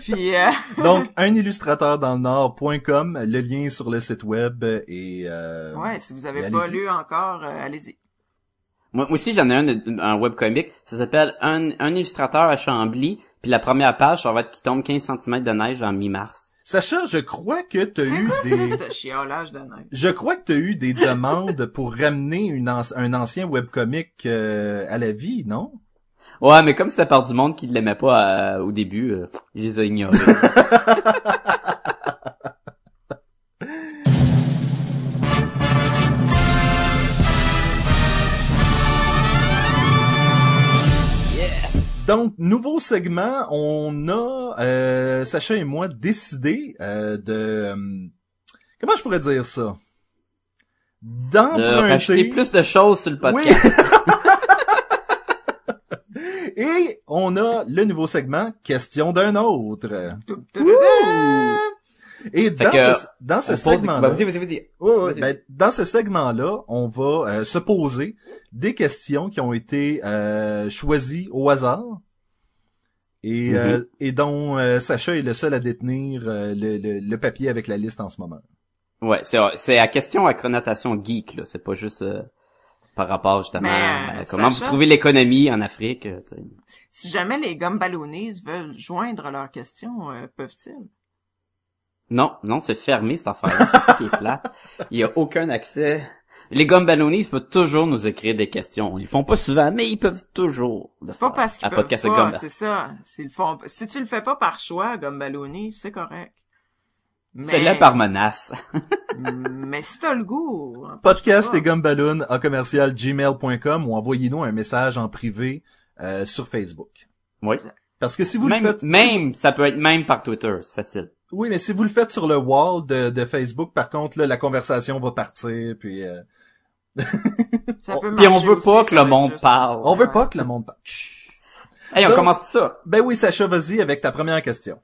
[SPEAKER 4] Puis euh,
[SPEAKER 3] Donc, un illustrateur dans le Nord.com, le lien est sur le site web et euh,
[SPEAKER 4] ouais, si vous
[SPEAKER 3] et
[SPEAKER 4] avez pas lu encore, euh, allez-y.
[SPEAKER 1] Moi, aussi, j'en ai un, un webcomic. Ça s'appelle un, un illustrateur à Chambly. Puis la première page, ça va être qu'il tombe 15 cm de neige en mi-mars.
[SPEAKER 3] Sacha, je crois que tu as
[SPEAKER 4] C'est
[SPEAKER 3] eu
[SPEAKER 4] quoi
[SPEAKER 3] des
[SPEAKER 4] chiolage de neige?
[SPEAKER 3] je crois que tu as eu des demandes pour ramener une an- un ancien webcomic euh, à la vie, non?
[SPEAKER 1] Ouais, mais comme c'était par du monde qui l'aimait pas euh, au début, euh, je les ai ignorés.
[SPEAKER 3] Donc, nouveau segment, on a, euh, Sacha et moi, décidé euh, de... euh, comment je pourrais dire ça?
[SPEAKER 1] de
[SPEAKER 3] D'emprunter...
[SPEAKER 1] plus de choses sur le podcast.
[SPEAKER 3] Et on a le nouveau segment, question d'un autre. Et dans
[SPEAKER 1] que,
[SPEAKER 3] ce, dans ce segment-là...
[SPEAKER 1] Vas-y, vas-y, vas-y.
[SPEAKER 3] Ouais, ouais,
[SPEAKER 1] Vas-y.
[SPEAKER 3] ben, dans ce segment-là, on va euh, se poser des questions qui ont été euh, choisies au hasard et,
[SPEAKER 1] Mhm.
[SPEAKER 3] euh, et dont euh, Sacha est le seul à détenir euh, le, le- le papier avec la liste en ce moment.
[SPEAKER 1] Ouais, c'est c'est à question à connotation geek là, c'est pas juste euh, par rapport justement
[SPEAKER 4] Mais,
[SPEAKER 1] à comment
[SPEAKER 4] Sacha-
[SPEAKER 1] vous trouvez l'économie en Afrique. tu sais.
[SPEAKER 4] Si jamais les gommes ballonnies veulent joindre leurs questions, euh, peuvent-ils?
[SPEAKER 1] Non, non, c'est fermé cette affaire. c'est ça qui est plate. Il y a aucun accès. Les gommes ballonnistes peuvent toujours nous écrire des questions. Ils le font pas souvent, mais ils peuvent toujours.
[SPEAKER 4] C'est pas parce qu'ils peuvent
[SPEAKER 1] podcast
[SPEAKER 4] pas, c'est ça. S'ils font, si tu le fais pas par choix, gomme ballonnie, c'est correct. Mais,
[SPEAKER 1] Fais-le par menace.
[SPEAKER 4] mais si t'as le goût. hein,
[SPEAKER 3] Podcast et gumballoon à commercial gmail.com ou envoyez-nous un message en privé euh, sur Facebook.
[SPEAKER 1] oui.
[SPEAKER 3] Parce que si vous
[SPEAKER 1] Même,
[SPEAKER 3] le faites,
[SPEAKER 1] même, ça peut être même par Twitter, c'est facile.
[SPEAKER 3] oui, mais si vous le faites sur le wall de, de Facebook, par contre, là, la conversation va partir, puis euh,
[SPEAKER 4] Ça peut
[SPEAKER 1] Puis on veut
[SPEAKER 4] aussi,
[SPEAKER 1] pas que le monde
[SPEAKER 4] juste-
[SPEAKER 1] parle.
[SPEAKER 3] on veut
[SPEAKER 4] Ouais.
[SPEAKER 3] pas que le monde parle. Chut.
[SPEAKER 1] Hey, on
[SPEAKER 3] Donc-
[SPEAKER 1] commence ça.
[SPEAKER 3] Ben oui, Sacha, vas-y avec ta première question.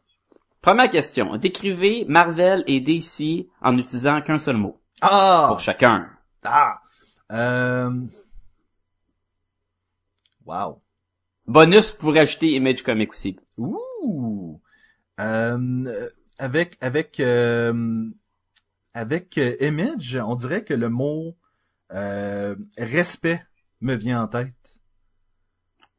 [SPEAKER 1] Première question. Décrivez Marvel et DC en n'utilisant qu'un seul mot.
[SPEAKER 3] Ah!
[SPEAKER 1] Pour chacun.
[SPEAKER 3] Ah! Euh... Wow.
[SPEAKER 1] Bonus, vous pourrez ajouter Image Comic aussi.
[SPEAKER 3] Ouh! Euh, avec, avec, euh, avec euh, Image, on dirait que le mot euh, respect me vient en tête.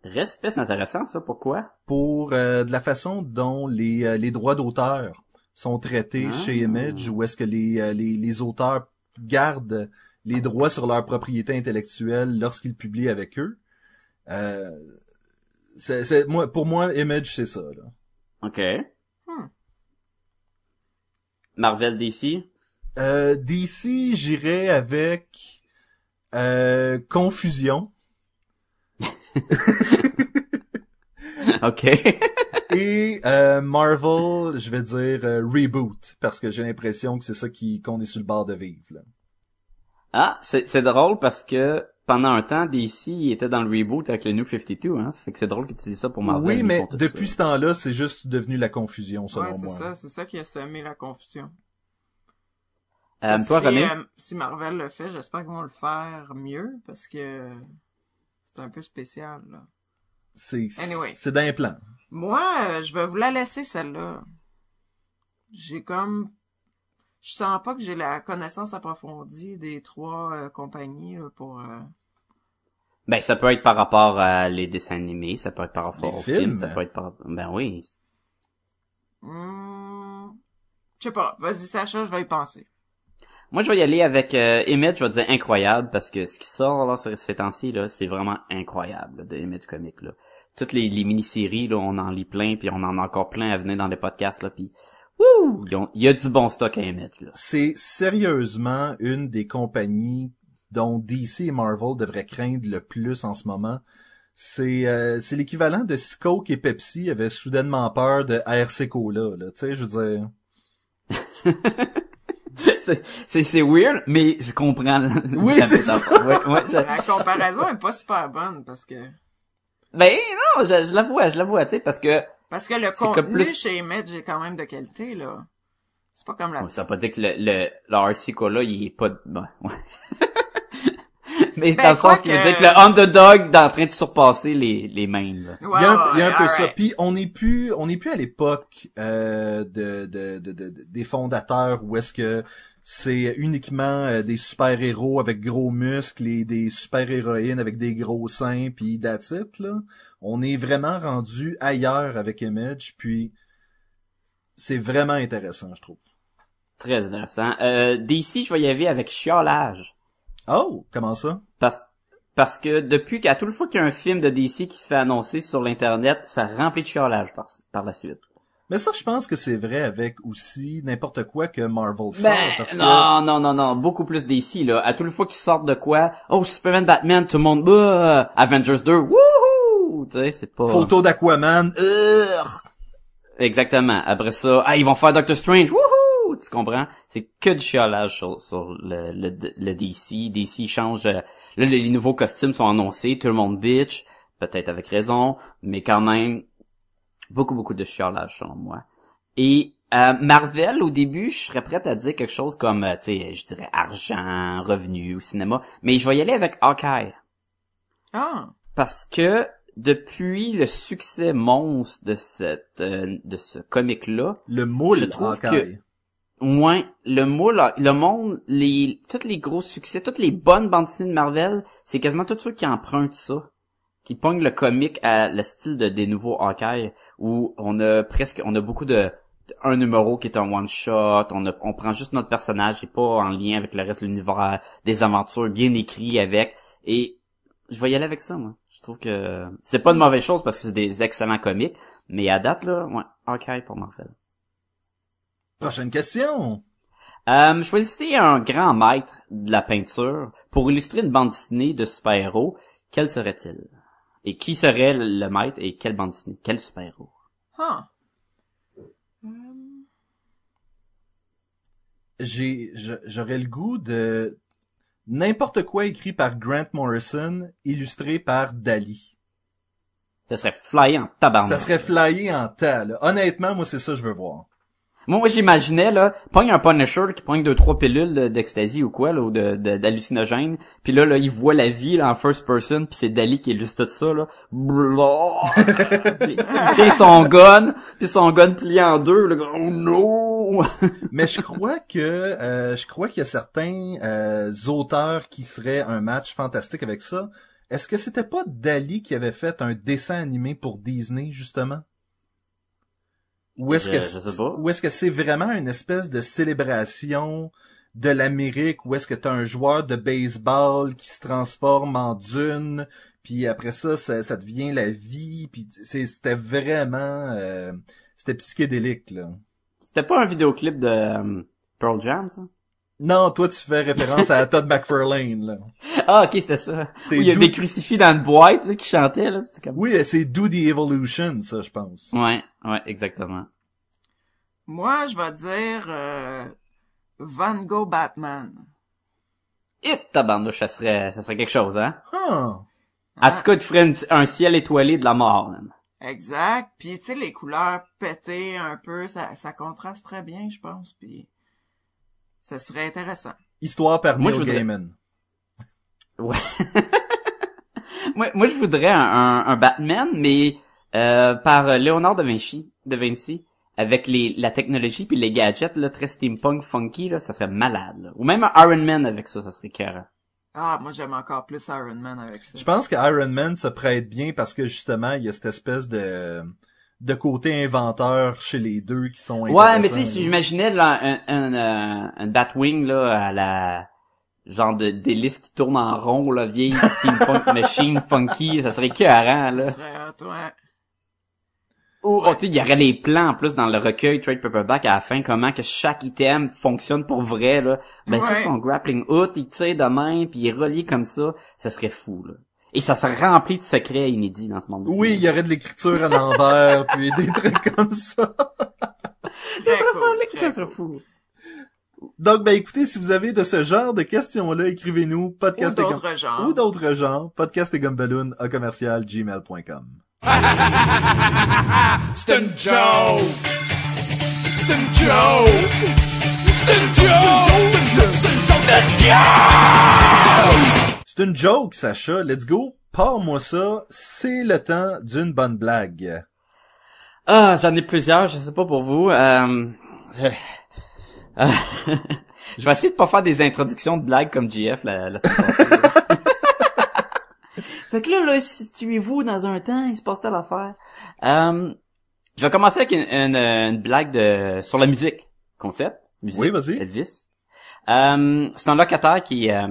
[SPEAKER 1] Respect, c'est intéressant, ça. Pourquoi?
[SPEAKER 3] Pour euh, de la façon dont les, euh, les droits d'auteur sont traités
[SPEAKER 1] Ah.
[SPEAKER 3] chez Image, où est-ce que les, les, les auteurs gardent les droits sur leur propriété intellectuelle lorsqu'ils publient avec eux. Euh, c'est, c'est- moi, pour moi, Image, c'est ça. Là.
[SPEAKER 1] OK.
[SPEAKER 4] Hmm.
[SPEAKER 1] Marvel DC.
[SPEAKER 3] Euh, DC, j'irais avec euh, confusion
[SPEAKER 1] OK.
[SPEAKER 3] et euh, Marvel, je vais dire euh, reboot parce que j'ai l'impression que c'est ça qui qu'on est sur le bord de vivre. Là.
[SPEAKER 1] ah, c'est c'est drôle parce que pendant un temps, DC il était dans le reboot avec le New 52, hein. Ça fait que c'est drôle que tu dis ça pour Marvel.
[SPEAKER 3] oui, mais depuis
[SPEAKER 1] ça.
[SPEAKER 3] ce temps-là, c'est juste devenu la confusion, selon
[SPEAKER 4] Ouais, c'est
[SPEAKER 3] moi.
[SPEAKER 4] ça, c'est ça qui a semé la confusion.
[SPEAKER 1] Euh, toi,
[SPEAKER 4] si,
[SPEAKER 1] René?
[SPEAKER 4] euh, si Marvel le fait, j'espère qu'ils vont le faire mieux, parce que c'est un peu spécial, là.
[SPEAKER 3] C'est
[SPEAKER 4] Anyway.
[SPEAKER 3] c'est d'un plan.
[SPEAKER 4] Moi, euh, je vais vous la laisser, celle-là. J'ai comme... Je sens pas que j'ai la connaissance approfondie des trois euh, compagnies là, pour... euh,
[SPEAKER 1] Ben, ça peut être par rapport à les dessins animés, ça peut être par rapport
[SPEAKER 3] Les
[SPEAKER 1] aux
[SPEAKER 3] films.
[SPEAKER 1] films, ça peut être par... Ben oui.
[SPEAKER 4] hmm, Je sais pas. Vas-y, Sacha, je vais y penser.
[SPEAKER 1] Moi, je vais y aller avec euh, Image, je vais dire incroyable, parce que ce qui sort là ces ces temps-ci, là, c'est vraiment incroyable là, de Image Comics. Là. Toutes les, les mini-séries, là, on en lit plein, puis on en a encore plein à venir dans les podcasts, là, puis wouh! Il y a du bon stock à Image, là.
[SPEAKER 3] C'est sérieusement une des compagnies dont DC et Marvel devraient craindre le plus en ce moment. C'est euh, c'est l'équivalent de si Coke et Pepsi avaient soudainement peur de ARC Cola. Là. Tu sais, je veux dire...
[SPEAKER 1] C'est- c'est c'est weird, mais je comprends.
[SPEAKER 3] Oui,
[SPEAKER 1] la
[SPEAKER 3] c'est
[SPEAKER 1] métaphore. Ouais, ouais, je-
[SPEAKER 4] La comparaison est pas super bonne, parce que...
[SPEAKER 1] Ben non, je, je l'avoue, je l'avoue, tu sais, parce que
[SPEAKER 4] Parce que le contenu
[SPEAKER 1] plus-
[SPEAKER 4] chez Image est quand même de qualité, là. C'est pas comme la...
[SPEAKER 1] Ouais, ça veut pas dire que le, le, le RC Cola, il est pas... de- ben, ouais. Mais
[SPEAKER 4] Ben,
[SPEAKER 1] dans le sens qui veut
[SPEAKER 4] que-
[SPEAKER 1] dire que le underdog est en train de surpasser les, les mains, là.
[SPEAKER 3] Il y a un, il y a un
[SPEAKER 4] ouais,
[SPEAKER 3] peu ça. Puis on n'est plus, on n'est plus à l'époque euh, de, de, de, de- de- des fondateurs où est-ce que c'est uniquement euh, des super-héros avec gros muscles et des super-héroïnes avec des gros seins puis that's it, là. On est vraiment rendu ailleurs avec Image puis c'est vraiment intéressant, je trouve.
[SPEAKER 1] Très intéressant. Euh, DC, je vais y aller avec chiolage.
[SPEAKER 3] Oh, comment ça?
[SPEAKER 1] Parce, parce que depuis qu'à toute fois qu'il y a un film de DC qui se fait annoncer sur l'internet, ça remplit de chiolage par, par la suite.
[SPEAKER 3] Mais ça, je pense que c'est vrai avec aussi n'importe quoi que Marvel sort.
[SPEAKER 1] Ben,
[SPEAKER 3] parce que-
[SPEAKER 1] non, non, non, non, beaucoup plus DC, là. À toute fois qu'ils sortent de quoi, oh, Superman, Batman, tout le monde, bah, Avengers 2, wouhou! Tu sais, c'est pas...
[SPEAKER 3] Photo d'Aquaman.
[SPEAKER 1] Exactement. Après ça, ah, ils vont faire Doctor Strange. Wouhou! Tu comprends? C'est que du chiolage sur, sur le, le, le DC. DC change. euh, Là, les, les nouveaux costumes sont annoncés. Tout le monde bitch. Peut-être avec raison. Mais quand même, beaucoup, beaucoup de chiolage, selon moi. Et euh, Marvel, au début, je serais prête à dire quelque chose comme, euh, tu sais, je dirais argent, revenu au cinéma. Mais je vais y aller avec Hawkeye
[SPEAKER 4] Ah!
[SPEAKER 1] parce que depuis le succès monstre de cette euh, de ce comic là
[SPEAKER 3] Le moule
[SPEAKER 1] Je trouve moins le moule le monde les tous les gros succès toutes les bonnes bandes dessinées de Marvel c'est quasiment tous ceux qui empruntent ça qui pognent le comic à le style de des nouveaux Hawkeye où on a presque on a beaucoup de de- un numéro qui est un one shot on a, on prend juste notre personnage et pas en lien avec le reste de l'univers des aventures bien écrites avec et je vais y aller avec ça, moi. Je trouve que c'est pas une mauvaise chose parce que c'est des excellents comics, mais à date, là, ouais, Hawkeye pour Marvel.
[SPEAKER 3] Prochaine question.
[SPEAKER 1] Euh, choisissez un grand maître de la peinture pour illustrer une bande dessinée de super-héros. Quel serait-il? Et qui serait le maître et quelle bande dessinée? Quel super-héros?
[SPEAKER 4] Ah!
[SPEAKER 3] J'ai, j'aurais le goût de n'importe quoi écrit par Grant Morrison, illustré par Dali.
[SPEAKER 1] Ça serait flyé en tabarnak.
[SPEAKER 3] Ça serait flyé en tas, là. Honnêtement, moi, c'est ça que je veux voir.
[SPEAKER 1] Moi, j'imaginais, là, pogne un Punisher là, qui pogne deux, trois pilules de- d'ecstasy ou quoi, là, ou d'hallucinogène, puis là, là, il voit la vie, là, en first person, puis c'est Dali qui illustre tout ça, là. Blah. Puis, tu sais, son gun, puis son gun plié en deux, le gars, oh no!
[SPEAKER 3] Mais je crois que euh, je crois qu'il y a certains euh, auteurs qui seraient un match fantastique avec ça. Est-ce que c'était pas Dali qui avait fait un dessin animé pour Disney justement? Ou est-ce que ou est-ce c'est vraiment une espèce de célébration de l'Amérique où est-ce que t'as un joueur de baseball qui se transforme en dune puis après ça ça, ça devient la vie puis c'est- c'était vraiment euh, c'était psychédélique là.
[SPEAKER 1] C'était pas un vidéoclip de euh, Pearl Jam, ça?
[SPEAKER 3] Non, toi tu fais référence à Todd McFarlane là.
[SPEAKER 1] Ah, ok, c'était ça. Où il y a
[SPEAKER 3] Do-
[SPEAKER 1] des crucifix dans une boîte, là, qui chantaient, là. Comme...
[SPEAKER 3] Oui, c'est Do the Evolution, ça, je pense.
[SPEAKER 1] Ouais, ouais, exactement.
[SPEAKER 4] Moi, je vais dire euh, Van Gogh Batman.
[SPEAKER 1] Et tabarnouche, ça serait, ça serait quelque chose, hein?
[SPEAKER 3] Huh.
[SPEAKER 1] En tout cas, tu ferais une- un ciel étoilé de la mort, man.
[SPEAKER 4] Exact. Puis tu sais les couleurs pétées un peu, ça, ça contraste très bien, je pense. Puis ça serait intéressant.
[SPEAKER 3] Histoire par
[SPEAKER 1] Moi,
[SPEAKER 3] Neil
[SPEAKER 1] je voudrais-
[SPEAKER 3] Gaiman.
[SPEAKER 1] Ouais. moi, moi, je voudrais un, un, un Batman, mais euh, par Léonard de Vinci, de Vinci, avec les, la technologie puis les gadgets là, très steampunk funky, là, ça serait malade. là. Ou même un Iron Man avec ça, ça serait cœur.
[SPEAKER 4] Ah, moi j'aime encore plus Iron Man avec ça.
[SPEAKER 3] Je pense que Iron Man se prête bien parce que justement, il y a cette espèce de de côté inventeur chez les deux qui sont
[SPEAKER 1] Ouais, mais tu sais, si j'imaginais là, un, un, un Batwing là à la genre de d'hélice qui tourne en rond, là, vieille steampunk machine funky, ça serait écœurant, là.
[SPEAKER 4] Ça serait ouais.
[SPEAKER 1] Ou, oh, tu sais, il y aurait les plans en plus dans le recueil Trade Paperback à la fin, comment que chaque item fonctionne pour vrai, là. Ben ça,
[SPEAKER 4] Ouais.
[SPEAKER 1] son grappling hook, il tire de main, puis il est relié comme ça, ça serait fou, là. Et ça serait rempli de secrets inédits dans ce monde
[SPEAKER 3] Oui, il y aurait de l'écriture à l'envers, puis des trucs comme ça.
[SPEAKER 4] Très cool,
[SPEAKER 1] ça
[SPEAKER 4] très
[SPEAKER 1] serait fou.
[SPEAKER 3] Donc, ben écoutez, si vous avez de ce genre de questions-là, écrivez-nous
[SPEAKER 4] Ou
[SPEAKER 3] podcast et
[SPEAKER 4] d'autres genres.
[SPEAKER 3] ou d'autres genres, podcast et gumballoon à commercial gmail.com.
[SPEAKER 2] C'est une joke! C'est une joke! C'est une joke! C'est une joke!
[SPEAKER 3] C'est une joke, Sacha. Let's go. Pars-moi ça. C'est le temps d'une bonne blague.
[SPEAKER 1] Ah, j'en ai plusieurs, je sais pas pour vous. Euh... je- euh, je vais essayer de pas faire des introductions de blagues comme GF la, la semaine passée. fait que là, là, situez-vous dans un temps, il se passe telle affaire. Euh, je vais commencer avec une, une, une blague de sur la musique. Concept. Musique.
[SPEAKER 3] Oui, vas-y.
[SPEAKER 1] Elvis. Euh, c'est un locataire qui euh,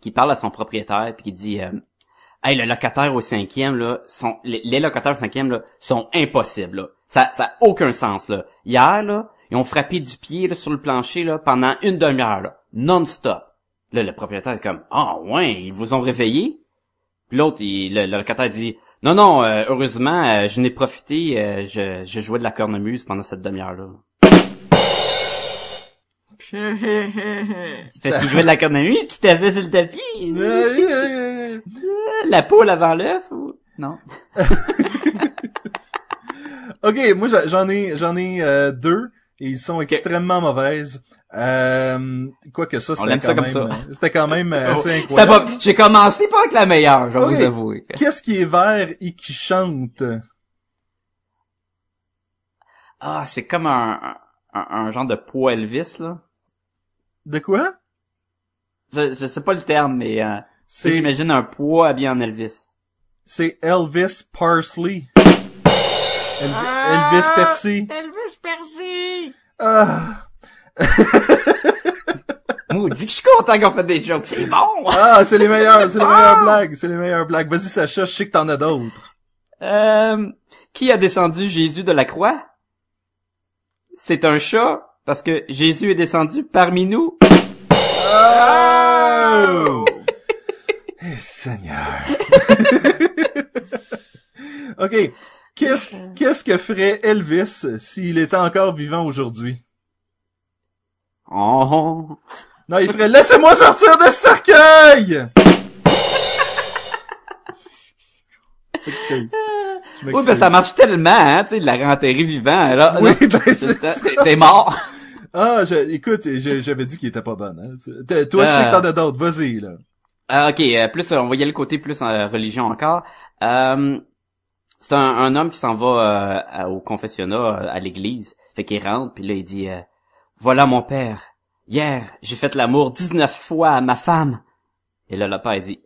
[SPEAKER 1] qui parle à son propriétaire puis qui dit euh, Hey, le locataire au cinquième, là, sont, les, locataires au cinquième, là, sont impossibles, là. Ça, ça a aucun sens, là. Hier, là, ils ont frappé du pied, là, sur le plancher, là, pendant une demi-heure, là. Non-stop. Là, le propriétaire est comme, ah, ouais, ils vous ont réveillé? Puis l'autre, il- le, le locataire dit, non, non, euh, heureusement, euh, je n'ai profité, euh, je, je jouais de la cornemuse pendant cette demi-heure-là. Parce qu'il jouait de la cornemuse qui t'avait sur le tapis. La poule avant l'œuf ou... Non.
[SPEAKER 3] ok, moi j'en ai j'en ai euh, deux et ils sont extrêmement mauvaises. Euh, quoique ça,
[SPEAKER 1] On
[SPEAKER 3] c'était quand
[SPEAKER 1] ça comme
[SPEAKER 3] même,
[SPEAKER 1] ça.
[SPEAKER 3] euh, c'était quand même euh, assez
[SPEAKER 1] C'était
[SPEAKER 3] incroyable.
[SPEAKER 1] pas... J'ai commencé pas avec la meilleure, je vais vous avouer.
[SPEAKER 3] Qu'est-ce qui est vert et qui chante?
[SPEAKER 1] Ah, c'est comme un, un, un genre de poids Elvis, là.
[SPEAKER 3] De quoi?
[SPEAKER 1] Je, je sais pas le terme, mais euh, j'imagine un poids habillé en Elvis.
[SPEAKER 3] c'est Elvis Parsley. Elvi-
[SPEAKER 4] Ah!
[SPEAKER 3] Elvis Percy.
[SPEAKER 4] Elvis Percy!
[SPEAKER 3] Ah.
[SPEAKER 1] Moi, dit que je suis content qu'on fait des jokes. C'est bon!
[SPEAKER 3] Ah, c'est les meilleurs, c'est les
[SPEAKER 4] Ah!
[SPEAKER 3] meilleures blagues, c'est les meilleures blagues. Vas-y Sacha, je sais que t'en as d'autres.
[SPEAKER 1] Euh, qui a descendu Jésus de la croix? C'est un chat, parce que Jésus est descendu parmi nous.
[SPEAKER 3] Oh! Eh, Seigneur. ok. Qu'est-ce, qu'est-ce que ferait Elvis s'il était encore vivant aujourd'hui?
[SPEAKER 1] Oh.
[SPEAKER 3] Non, il ferait Laissez-moi sortir de ce cercueil! Excuse.
[SPEAKER 1] Oui, ben ça marche tellement, hein, tu sais, de la renterrer vivant. Là,
[SPEAKER 3] Oui,
[SPEAKER 1] là,
[SPEAKER 3] ben,
[SPEAKER 1] t'es- mort.
[SPEAKER 3] Ah, je, écoute, je- j'avais dit qu'il était pas bon. Hein. Toi, je sais que t'en as d'autres. Vas-y, là.
[SPEAKER 1] Ah, ok, euh, plus euh, on va y aller le côté plus en religion encore. Euh, c'est un, homme qui s'en va euh, au confessionnat euh, à l'église. Fait qu'il rentre, puis là il dit euh, Voilà mon père, hier j'ai fait l'amour 19 fois à ma femme. Et là le père dit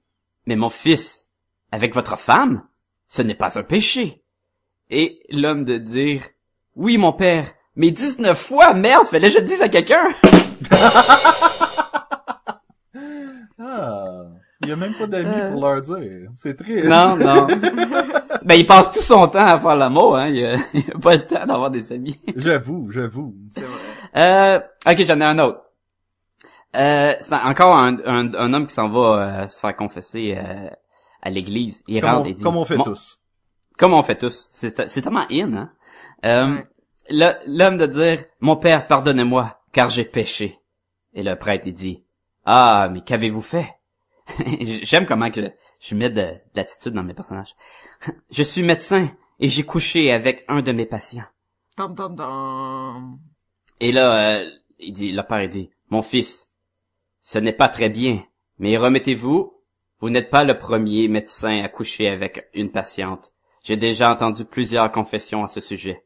[SPEAKER 1] Mais mon fils, avec votre femme, ce n'est pas un péché. Et l'homme de dire Oui mon père, mais 19 fois, merde, fallait que je le dise à quelqu'un.
[SPEAKER 3] Ah, il y a même pas d'amis pour leur dire. C'est triste.
[SPEAKER 1] Non, non. ben, il passe tout son temps à faire l'amour, hein. Il a, il a pas le temps d'avoir des amis.
[SPEAKER 3] J'avoue, j'avoue.
[SPEAKER 4] C'est vrai.
[SPEAKER 1] Euh, ok, j'en ai un autre. Euh, c'est encore un, un, un homme qui s'en va euh, se faire confesser euh, à l'église. Il
[SPEAKER 3] Comme
[SPEAKER 1] rentre
[SPEAKER 3] on,
[SPEAKER 1] et dit...
[SPEAKER 3] comme on fait tous.
[SPEAKER 1] Comme on fait tous. C'est c'est tellement in, hein. Euh,
[SPEAKER 4] Ouais.
[SPEAKER 1] le- L'homme de dire, mon père, pardonnez-moi, car j'ai péché. Et le prêtre, il dit, Ah, mais qu'avez-vous fait? J'aime comment que je mets de, de l'attitude dans mes personnages. Je suis médecin et j'ai couché avec un de mes patients.
[SPEAKER 4] Tom, tom, tom.
[SPEAKER 1] Et là, euh, il dit, le père il dit, mon fils, ce n'est pas très bien, mais remettez-vous, vous n'êtes pas le premier médecin à coucher avec une patiente. J'ai déjà entendu plusieurs confessions à ce sujet.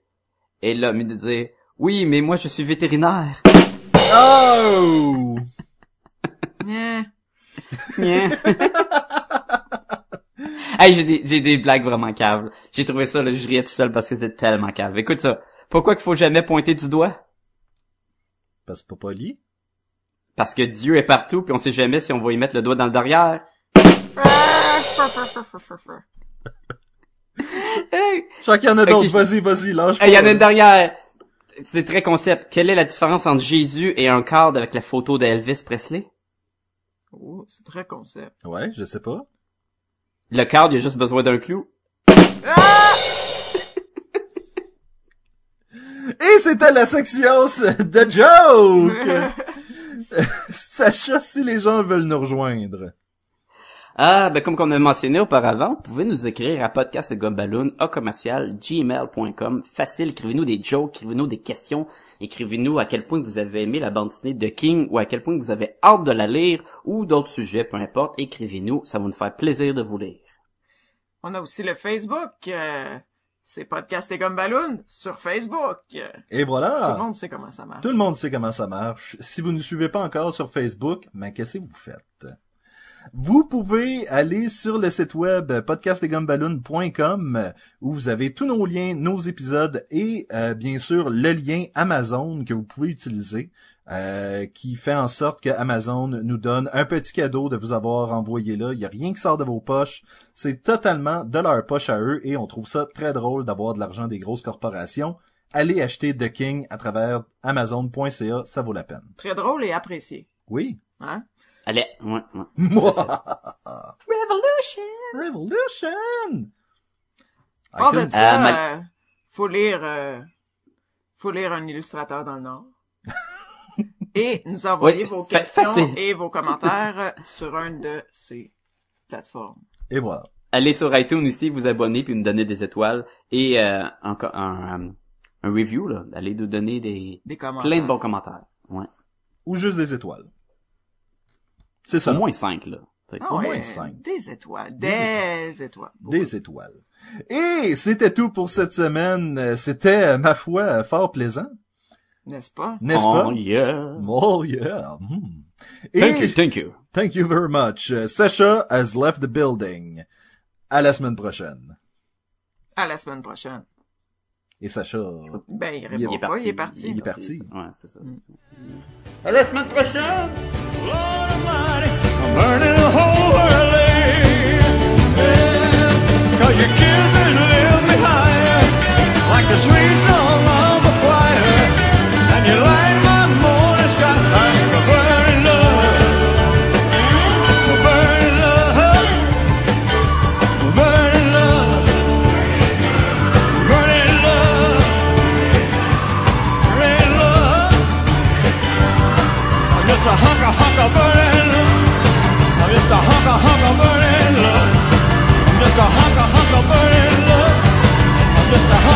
[SPEAKER 1] Et là, il me dit, oui, mais moi je suis vétérinaire.
[SPEAKER 3] Oh!
[SPEAKER 4] Yeah.
[SPEAKER 1] Hey, j'ai des, j'ai des blagues vraiment caves. J'ai trouvé ça, là, je riais tout seul parce que c'était tellement cave. Écoute ça. Pourquoi qu'il faut jamais pointer du doigt?
[SPEAKER 3] Parce que pas poli.
[SPEAKER 1] Parce que Dieu est partout puis on sait jamais si on va y mettre le doigt dans le derrière. Hey,
[SPEAKER 3] Je crois qu'il y en a d'autres. Vas-y, vas-y, lâche
[SPEAKER 1] Hey, Il y en a une derrière. C'est très concept. Quelle est la différence entre Jésus et un cadre avec la photo d'Elvis Presley?
[SPEAKER 4] Oh, c'est très concept.
[SPEAKER 3] Ouais, je sais pas.
[SPEAKER 1] Le cadre, il a juste besoin d'un clou.
[SPEAKER 3] Et c'était la section de joke! Sacha, si les gens veulent nous rejoindre.
[SPEAKER 1] Ah, ben comme qu'on a mentionné auparavant, vous pouvez nous écrire à podcastgumballoon à commercial gmail.com. Facile, écrivez-nous des jokes, écrivez-nous des questions, écrivez-nous à quel point vous avez aimé la bande dessinée de King ou à quel point vous avez hâte de la lire ou d'autres sujets, peu importe, écrivez-nous, ça va nous faire plaisir de vous lire.
[SPEAKER 4] On a aussi le Facebook. euh, c'est Podcast et Gumballoon sur Facebook.
[SPEAKER 3] Et voilà.
[SPEAKER 4] Tout le monde sait comment ça marche.
[SPEAKER 3] Tout le monde sait comment ça marche. Si vous ne nous suivez pas encore sur Facebook, mais qu'est-ce que vous faites? Vous pouvez aller sur le site web podcastdesgumballoons.com où vous avez tous nos liens, nos épisodes et euh, bien sûr le lien Amazon que vous pouvez utiliser euh, qui fait en sorte que Amazon nous donne un petit cadeau de vous avoir envoyé là. Il n'y a rien qui sort de vos poches. C'est totalement de leur poche à eux et on trouve ça très drôle d'avoir de l'argent des grosses corporations. Allez acheter The King à travers Amazon.ca, ça vaut la peine.
[SPEAKER 4] Très drôle et apprécié.
[SPEAKER 3] Oui.
[SPEAKER 4] Hein?
[SPEAKER 1] Allez, ouais, ouais.
[SPEAKER 3] Moi.
[SPEAKER 4] Revolution!
[SPEAKER 3] Revolution!
[SPEAKER 4] Hors de ça,
[SPEAKER 1] Euh, mal-
[SPEAKER 4] euh, faut lire, euh, faut lire un illustrateur dans le Nord. Et nous envoyer
[SPEAKER 1] Oui,
[SPEAKER 4] vos questions
[SPEAKER 1] facile.
[SPEAKER 4] et vos commentaires euh, sur une de ces plateformes.
[SPEAKER 3] Et voilà.
[SPEAKER 1] Allez sur iTunes aussi, vous abonner puis nous donner des étoiles et euh, encore un, un review là. Allez nous donner des
[SPEAKER 4] Des commentaires.
[SPEAKER 1] plein de bons commentaires. Ouais.
[SPEAKER 3] Ou juste des étoiles. C'est ça.
[SPEAKER 1] Au moins cinq là.
[SPEAKER 4] Ah
[SPEAKER 3] Au
[SPEAKER 4] ouais,
[SPEAKER 3] moins cinq.
[SPEAKER 4] Des étoiles. Des étoiles.
[SPEAKER 3] Des étoiles. Et c'était tout pour cette semaine. C'était, euh, ma foi, euh, fort plaisant.
[SPEAKER 4] N'est-ce pas?
[SPEAKER 3] N'est-ce
[SPEAKER 1] oh,
[SPEAKER 3] pas?
[SPEAKER 1] yeah.
[SPEAKER 3] Oh yeah. Hmm. Et
[SPEAKER 1] Thank you, thank you.
[SPEAKER 3] thank you very much. Euh, Sacha has left the building. À la semaine prochaine.
[SPEAKER 4] À la semaine prochaine.
[SPEAKER 3] Et Sacha.
[SPEAKER 4] Ben, il répond il
[SPEAKER 3] est
[SPEAKER 4] pas,
[SPEAKER 1] parti.
[SPEAKER 4] il est parti.
[SPEAKER 3] Il est parti.
[SPEAKER 1] Ouais, mm. c'est ça. À la semaine prochaine!
[SPEAKER 2] Cause you killed and left me higher like the sweet the whole